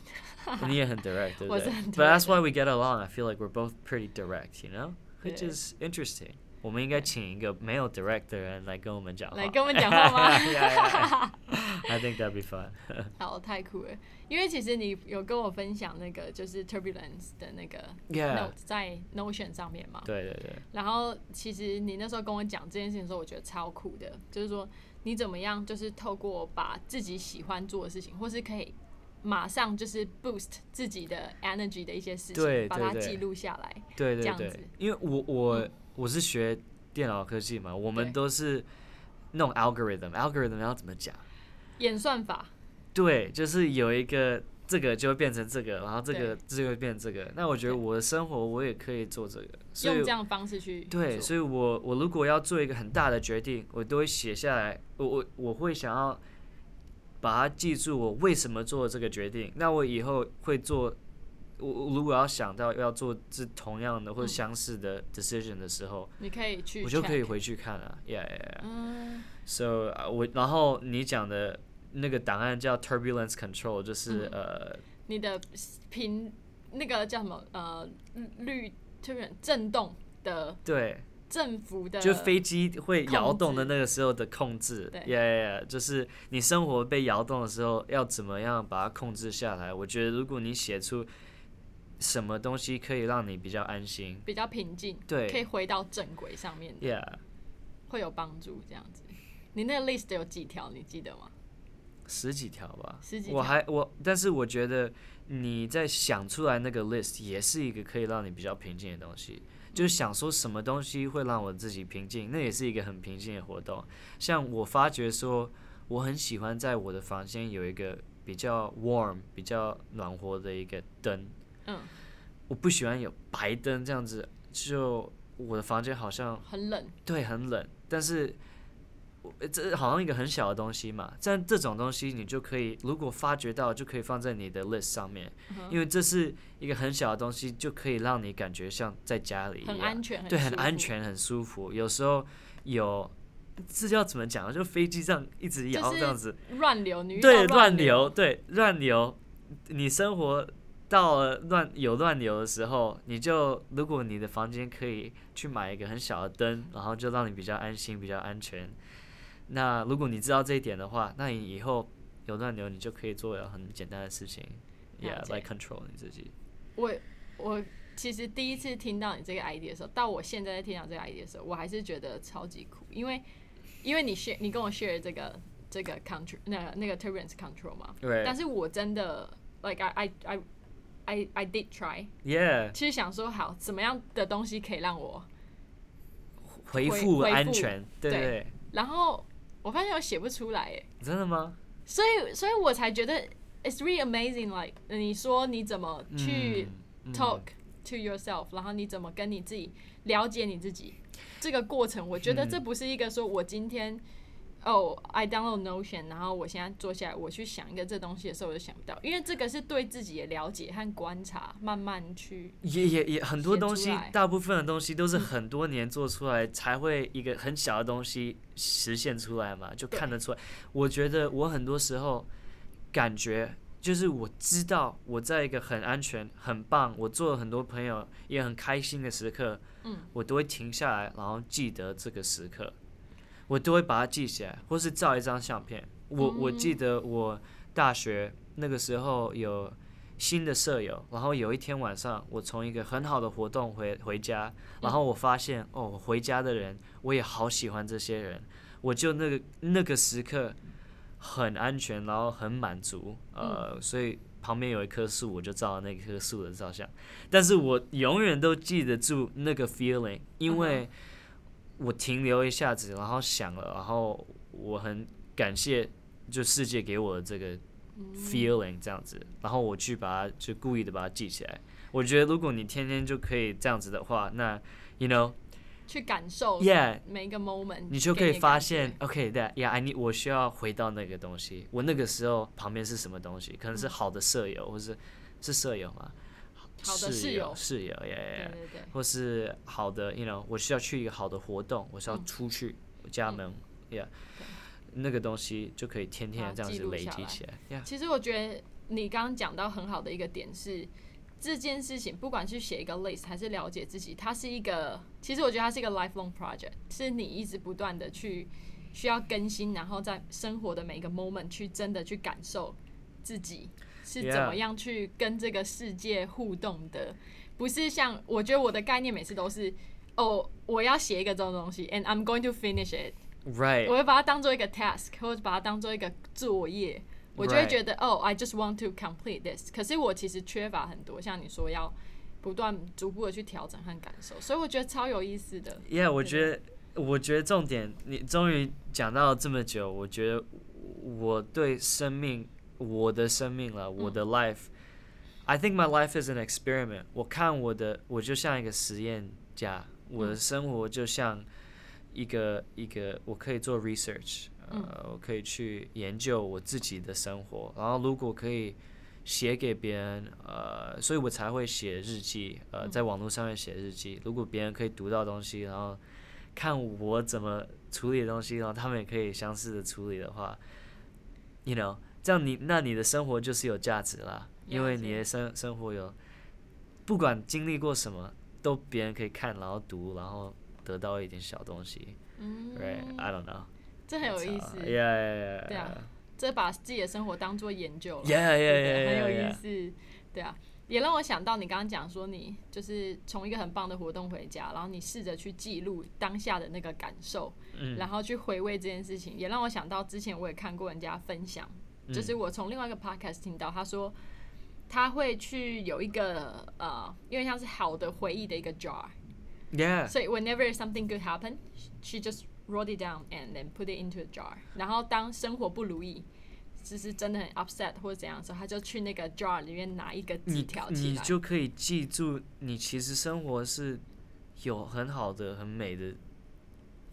你也很 direct，对不对？But that's why we get along. I feel like we're both pretty direct, you know, which is interesting. 我们应该请一个没有 direct 的人来跟我们讲话。来跟我们讲话吗 Yeah, yeah, yeah. I think that'd be fun. 好，太酷了！因为其实你有跟我分享那个就是 turbulence 的那个 note 在 Notion 上面嘛，对对对，然后其实你那时候跟我讲这件事情的时候，我觉得超酷的，就是说你怎么样，就是透过把自己喜欢做的事情，或是可以马上就是 boost 自己的 energy 的一些事情，把对对对。它记录下来。对对这样子。对，因为我我、嗯。我是学电脑科技嘛，我们都是那种 algorithm，algorithm 要怎么讲？演算法，对，就是有一个这个就会变成这个，然后这个对这个会变成这个。那我觉得我的生活我也可以做这个，所以用这样的方式去对，所以我我如果要做一个很大的决定，我都会写下来，我我我会想要把它记住，我为什么做这个决定。那我以后会做，我我如果要想到要做这同样的或者嗯相似的 decision 的时候，你可以去，我就可以。回去看了。Yeah, yeah, yeah. 嗯，So 呃我然后你讲的那个档案叫 turbulence control，就是、嗯呃你的频那个叫什么呃律就是震动的对，振幅的，就飞机会摇动的那个时候的控制对，yeah, yeah, yeah, 就是你生活被摇动的时候要怎么样把它控制下来。我觉得如果你写出什么东西可以让你比较安心比较平静，对可以回到正轨上面的，，yeah，会有帮助。这样子，你那个 list 有几条？你记得吗？十几条吧。十几条我还我，但是我觉得你在想出来那个 list 也是一个可以让你比较平静的东西。就是想说什么东西会让我自己平静，那也是一个很平静的活动。像我发觉说，我很喜欢在我的房间有一个比较 warm、比较暖和的一个灯。嗯，我不喜欢有白灯这样子，就我的房间好像很冷，对很冷，但是。这好像一个很小的东西嘛，但这种东西你就可以，如果发觉到，就可以放在你的 list 上面，因为这是一个很小的东西，就可以让你感觉像在家里一样，很安全，对，很安全，很舒服。有时候有这叫怎么讲？就飞机上一直摇这样子，乱流，对，乱流，对，乱流。你生活到了乱有乱流的时候，你就如果你的房间可以去买一个很小的灯，然后就让你比较安心，比较安全。那如果你知道这一点的话，那你以后有乱流，你就可以做很简单的事情，Yeah，like control 你自己。我我其实第一次听到你这个 idea 的时候，到我现在在听到这个 idea 的时候，我还是觉得超级酷，因为因为你 share 你跟我 share 这个这个 control 那那个 turbulence control 嘛，对。但是我真的 like I I I I did try，Yeah，其实想说好怎么样的东西可以让我回复安全，对对。然后。我发现我写不出来，哎，真的吗？所以，所以我才觉得 it's really amazing。Like 你说你怎么去 talk to yourself，然后你怎么跟你自己了解你自己这个过程，我觉得这不是一个说我今天。哦，I download Notion，然后我现在坐下来，我去想一个这东西的时候，我就想不到，因为这个是对自己的了解和观察，慢慢去。也也也很多东西，大部分的东西都是很多年做出来才会一个很小的东西实现出来嘛，就看得出来。我觉得我很多时候感觉就是我知道我在一个很安全、很棒，我做了很多朋友也很开心的时刻，嗯，我都会停下来，然后记得这个时刻。我都会把它记起来，或是照一张相片。我我记得我大学那个时候有新的舍友，然后有一天晚上，我从一个很好的活动回回家，然后我发现哦，回家的人我也好喜欢这些人，我就那个那个时刻很安全，然后很满足，呃，所以旁边有一棵树，我就照那棵树的照相。但是我永远都记得住那个 feeling，因为。我停留一下子，然后想了，然后我很感谢，就世界给我的这个 feeling 这样子，然后我去把它就故意的把它记起来。我觉得如果你天天就可以这样子的话，那 you know 去感受，yeah 每一个 moment，你就可以发现，OK，that，yeah，I need 我需要回到那个东西。我那个时候旁边是什么东西？可能是好的舍友，或是是舍友吗？室友，室友，耶，或是好的，you know，我需要去一个好的活动，我需要出去家门，yeah，那个东西就可以天天这样子累积起来。其实我觉得你刚刚讲到很好的一个点是，这件事情不管是写一个 list 还是了解自己，它是一个，其实我觉得它是一个 lifelong project，是你一直不断的去需要更新，然后在生活的每一个 moment 去真的去感受自己。是怎么样去跟这个世界互动的？不是像我觉得我的概念每次都是哦，我要写一个这种东西，and I'm going to finish it。Right。我会把它当做一个 task，或者把它当做一个作业，我就会觉得哦，I just want to complete this。可是我其实缺乏很多，像你说要不断逐步的去调整和感受，所以我觉得超有意思的。Yeah，我觉得我觉得重点，你终于讲到这么久，我觉得我对生命。我的生命了，我的 life。I think my life is an experiment。我看我的，我就像一个实验家，我的生活就像一个一个，我可以做 research，呃，我可以去研究我自己的生活。然后如果可以写给别人，呃，所以我才会写日记，呃，在网络上面写日记。如果别人可以读到东西，然后看我怎么处理东西，然后他们也可以相似的处理的话，you know。这样你那你的生活就是有价值啦，因为你的生生活有，不管经历过什么，都别人可以看，然后读，然后得到一点小东西。嗯，Right，I don't know。这很有意思。Yeah，对啊，这把自己的生活当做研究了。Yeah，Yeah，Yeah，很有意思。对啊，也让我想到你刚刚讲说你就是从一个很棒的活动回家，然后你试着去记录当下的那个感受，然后去回味这件事情，也让我想到之前我也看过人家分享。就是我从另外一个 podcast 听到，他说他会去有一个呃，因为像是好的回忆的一个 jar，Yeah，所以 whenever something good happen, she just wrote it down and then put it into a jar。然后当生活不如意，就是真的很 upset 或者怎样的时候，他就去那个 jar 里面拿一个纸条起来。你就可以记住，你其实生活是有很好的、很美的。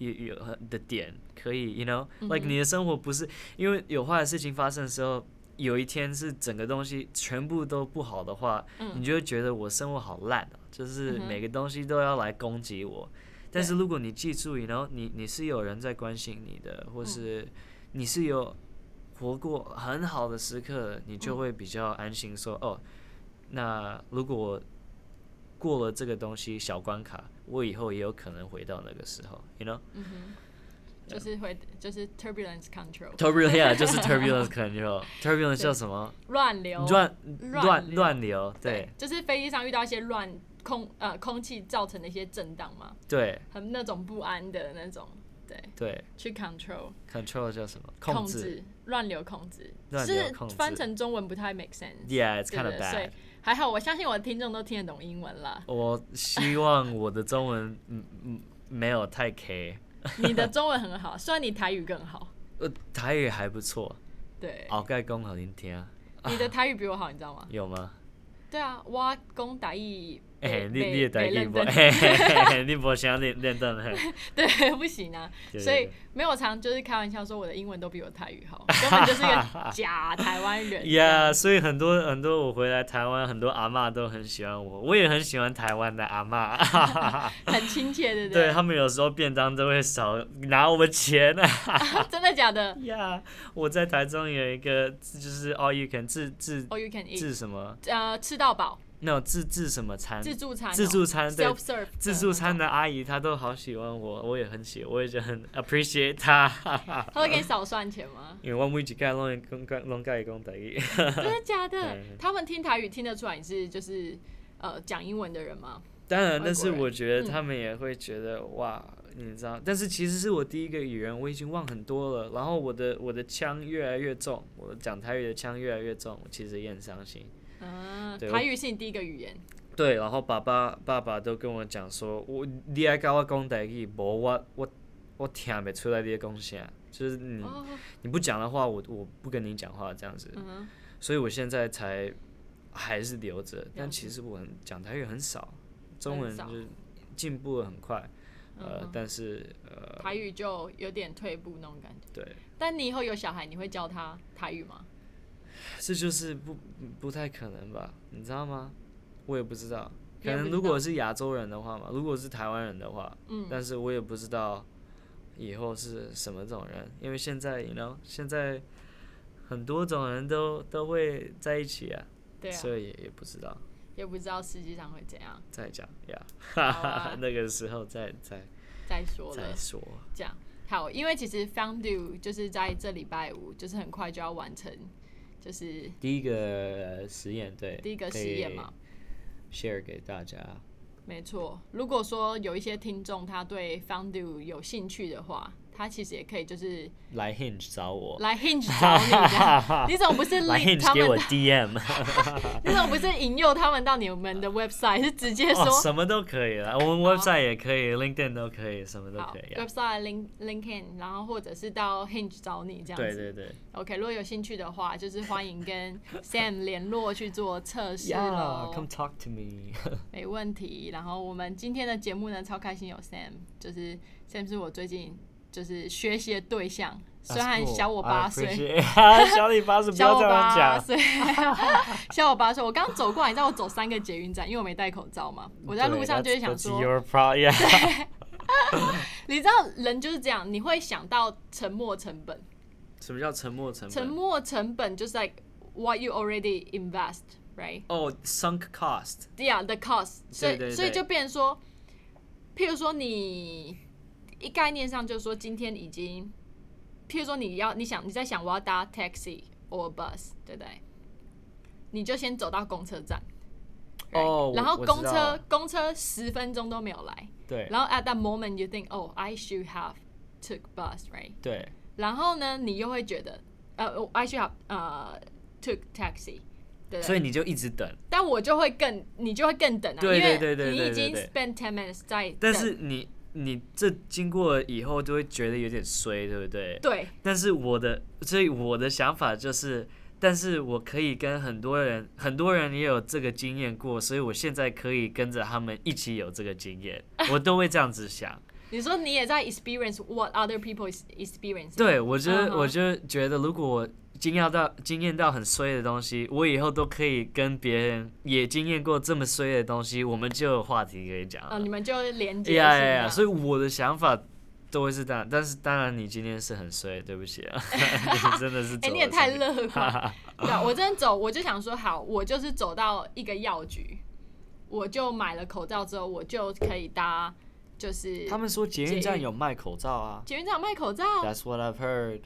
有有很的点可以，you know，like、你的生活不是因为有坏的事情发生的时候，有一天是整个东西全部都不好的话，你就会觉得我生活好烂啊，就是每个东西都要来攻击我。但是如果你记住，然后你你是有人在关心你的，或是你是有活过很好的时刻，你就会比较安心说，哦，那如果我过了这个东西小关卡，我以后也有可能回到那个时候，you know。嗯哼，就是会就是 turbulence control turbulence yeah 就是 turbulence control，turbulence 叫什么？乱流乱乱乱流对就是飞机上遇到一些乱空呃空气造成的一些震荡嘛，对很那种不安的那种，对，对去 control，control 叫什么？控制制乱流控制，乱是翻成中文不太 make sense。，Yeah，it's kind of bad。还好，我相信我的听众都听得懂英文啦。我希望我的中文嗯嗯没有太 K，你的中文很好，虽然你台语更好。呃，台语还不错，对，鳌盖讲好听听，你的台语比我好，你知道吗？有吗？对啊，我讲台语，哎，你没你的台语不，你不想练练凳嘿，对，不行啊。所以对没有常就是开玩笑说我的英文都比我台语好，根本就是个 假台湾人。呀所以很多很多我回来台湾，很多阿嬷都很喜欢我，我也很喜欢台湾的阿嬷，很亲切，对不对对？他们有时候便当都会少拿我们钱啊。真的假的呀我在台中有一个就是 all you can 自自？All you can eat，自什么？呃，吃到饱，那种自自什么餐？自助餐哦，自助餐对自助餐的阿姨她都好喜欢我，我也很喜，我也就很 appreciate 她。她会给你少算钱吗？因为我每一届拢会讲讲拢甲伊讲台语。真的假的？他们听台语听得出来你是就是呃讲英文的人吗？当然，但是我觉得嗯他们也会觉得、哇，你知道，但是其实是我第一个语言，我已经忘很多了。然后我的我的腔越来越重，我讲台语的腔越来越重，我其实也很伤心。嗯，对台语是你第一个语言，对，然后爸爸爸爸都跟我讲说，我你爱跟我讲台语，无我我我听不出来你在讲啥，就是你、哦，你不讲的话，我我不跟你讲话这样子。嗯哼，所以我现在才还是留着，但其实我很讲台语很少，中文就是进步的很快，呃但是呃，台语就有点退步那种感觉。对，但你以后有小孩，你会教他台语吗？这就是不不太可能吧？你知道吗？我也不知道，可能如果是亚洲人的话嘛，如果是台湾人的话，嗯，但是我也不知道以后是什么种人，因为现在，you know，现在很多种人都都会在一起啊，对啊，所以也也不知道。也不知道实际上会怎样，再讲呀，好啊那个时候再再再说了再。说。这样好，因为其实 Found You 就是在这礼拜五，就是很快就要完成，就是第一个实验，对，第一个实验嘛。，share 给大家。没错，如果说有一些听众他对 Found You 有兴趣的话，他其实也可以就是来 Hinge 找我，来 Hinge 找你。你怎么不是来 Hinge 给我们？DM，你怎么不是引诱他们到你们的 website？是直接说、哦，什么都可以了，我们 website 也可以，LinkedIn 都可以，什么都可以啊。website link LinkedIn，然后或者是到 Hinge 找你这样子。对对对 OK，如果有兴趣的话，就是欢迎跟 Sam 联络去做测试，Yeah，come talk to me 没问题。然后我们今天的节目呢，超开心有 Sam，就是 Sam 是我最近就是学习的对象，虽然小我八岁。小你八岁，小我八。岁，小我八岁。我刚走过来，你知道我走三个捷运站，因为我没戴口罩嘛。我在路上就会想说 你知道人就是这样，你会想到沉没成本。什么叫沉没成沉本？没成本就是 like what you already invest, right? 哦，sunk cost。Yeah, the cost. 所以所以就变成说，譬如说你一概念上就是说今天已经，譬如说你要你想你在想我要搭 taxi or bus，对不对？你就先走到公车站。哦然后公车公车十分钟都没有来，对然后 at that moment you think, oh, I should have took bus, right? 对然后呢，你又会觉得，呃，I should have 呃 took taxi，对，所以你就一直等。但我就会更，你就会更等啊，对因为对对对你已经 spend ten minutes 在等，但是你你这经过以后，就会觉得有点衰，对不对？对但是我的，所以我的想法就是，但是我可以跟很多人，很多人也有这个经验过，所以我现在可以跟着他们一起有这个经验，我都会这样子想。你说你也在 experience what other people is experience，对，我就嗯哼。我就觉得，如果我惊讶到惊艳到很衰的东西，我以后都可以跟别人也经验过这么衰的东西，我们就有话题可以讲你们就连接呀呀呀！所以以我的想法都会是这样，但是当然你今天是很衰，对不起啊，你 真的是哎，了你也太这个乐观，对啊，我真的走，我就想说，好，我就是走到一个药局，我就买了口罩之后，我就可以搭，就是他们说捷运站有卖口罩啊。捷运站有卖口罩，，That's what I've heard。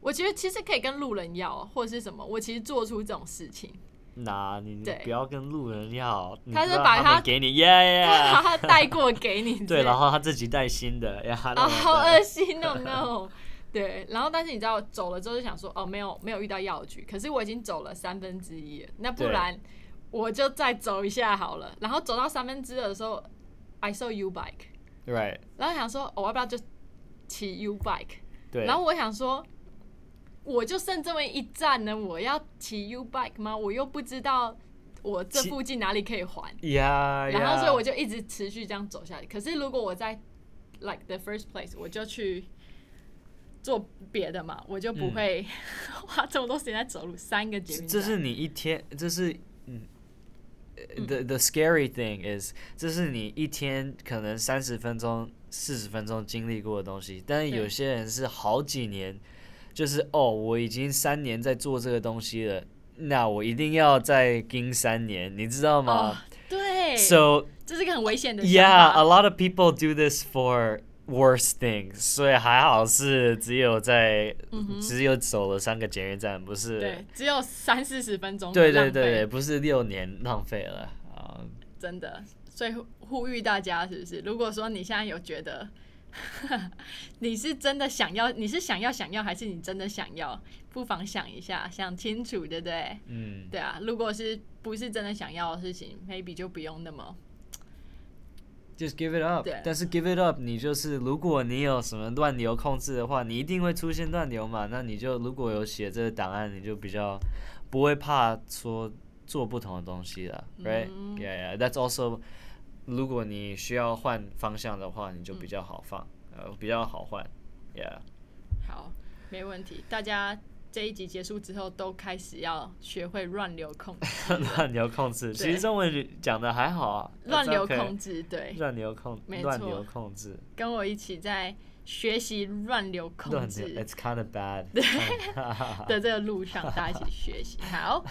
我觉得其实可以跟路人要，或者是什么，我其实做出这种事情，那你对。不要跟路人要，你他是把他们给你 带过给你，对，然后他自己带新的呀，啊，好恶心哦 no。对，然后但是你知道走了之后就想说，哦，没有没有遇到药局，可是我已经走了三分之一了，那不然我就再走一下好了。然后走到三分之二的时候，I saw you bike，，right，然后想说，哦我要不要就骑 U bike？对，然后我想说，我就剩这么一站呢，我要骑 U bike 吗？我又不知道我这附近哪里可以还，呀，然后所以我就就一直持续这样走下去。可是如果我在 like the first place，我就去做别的嘛，我就不会 花这么多时间在走路，三个捷运站。这是你一天，这是嗯。The the scary thing is，这是你一天可能三十分钟、四十分钟经历过的东西，但是对有些人是好几年，就是哦，我已经三年在做这个东西了，那我一定要再盯三年，你知道哦吗、对 s o 这是个很危险的 yeah, 想 a 法。lot of people do this for worse things，所以还好是只有在、只有走了三个捷运站，不是？嗯对，只有三四十分钟。对对对对，，不是六年浪费了啊。真的。所以呼呼吁大家，是不是？如果说你现在有觉得 你是真的想要，你是想要想要，还是你真的想要，不妨想一下，想清楚，对不对？嗯，对啊，如果是不是真的想要的事情，maybe 就不用那么 just give it up。但是 give it up，你就是如果你有什么乱流控制的话，你一定会出现乱流嘛。那你就如果有写这个档案，你就比较不会怕说做不同的东西了，right？Yeah, 嗯 yeah. That's also 如果你需要换方向的话，你就比较好放，呃，比较好换，Yeah。好，没问题。大家这一集结束之后，都开始要学会乱流控制，乱流控制，其实中文讲的还好啊。乱流控制，对，乱流控，没错乱流控制，跟我一起在学习乱流控制，It's kind of bad。的这个路上，大家一起学习。好，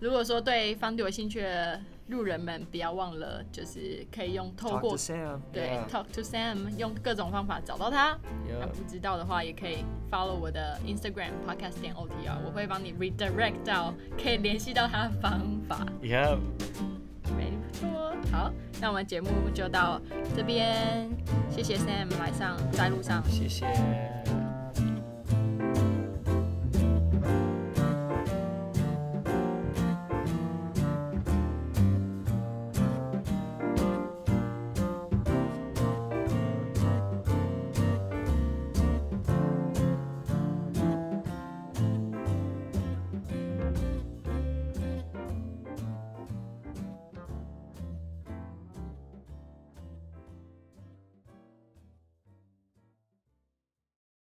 如果说对方对有兴趣的路人们，不要忘了，就是可以用透过 Sam。对 Talk to Sam 用各种方法找到他。那 yeah. 不知道的话，也可以 follow 我的 Instagram podcast 点 OTR，我会帮你 redirect 到可以联系到他的方法。Yeah. 没错，好，那我们节目就到这边，谢谢 Sam 来上在路上。谢谢。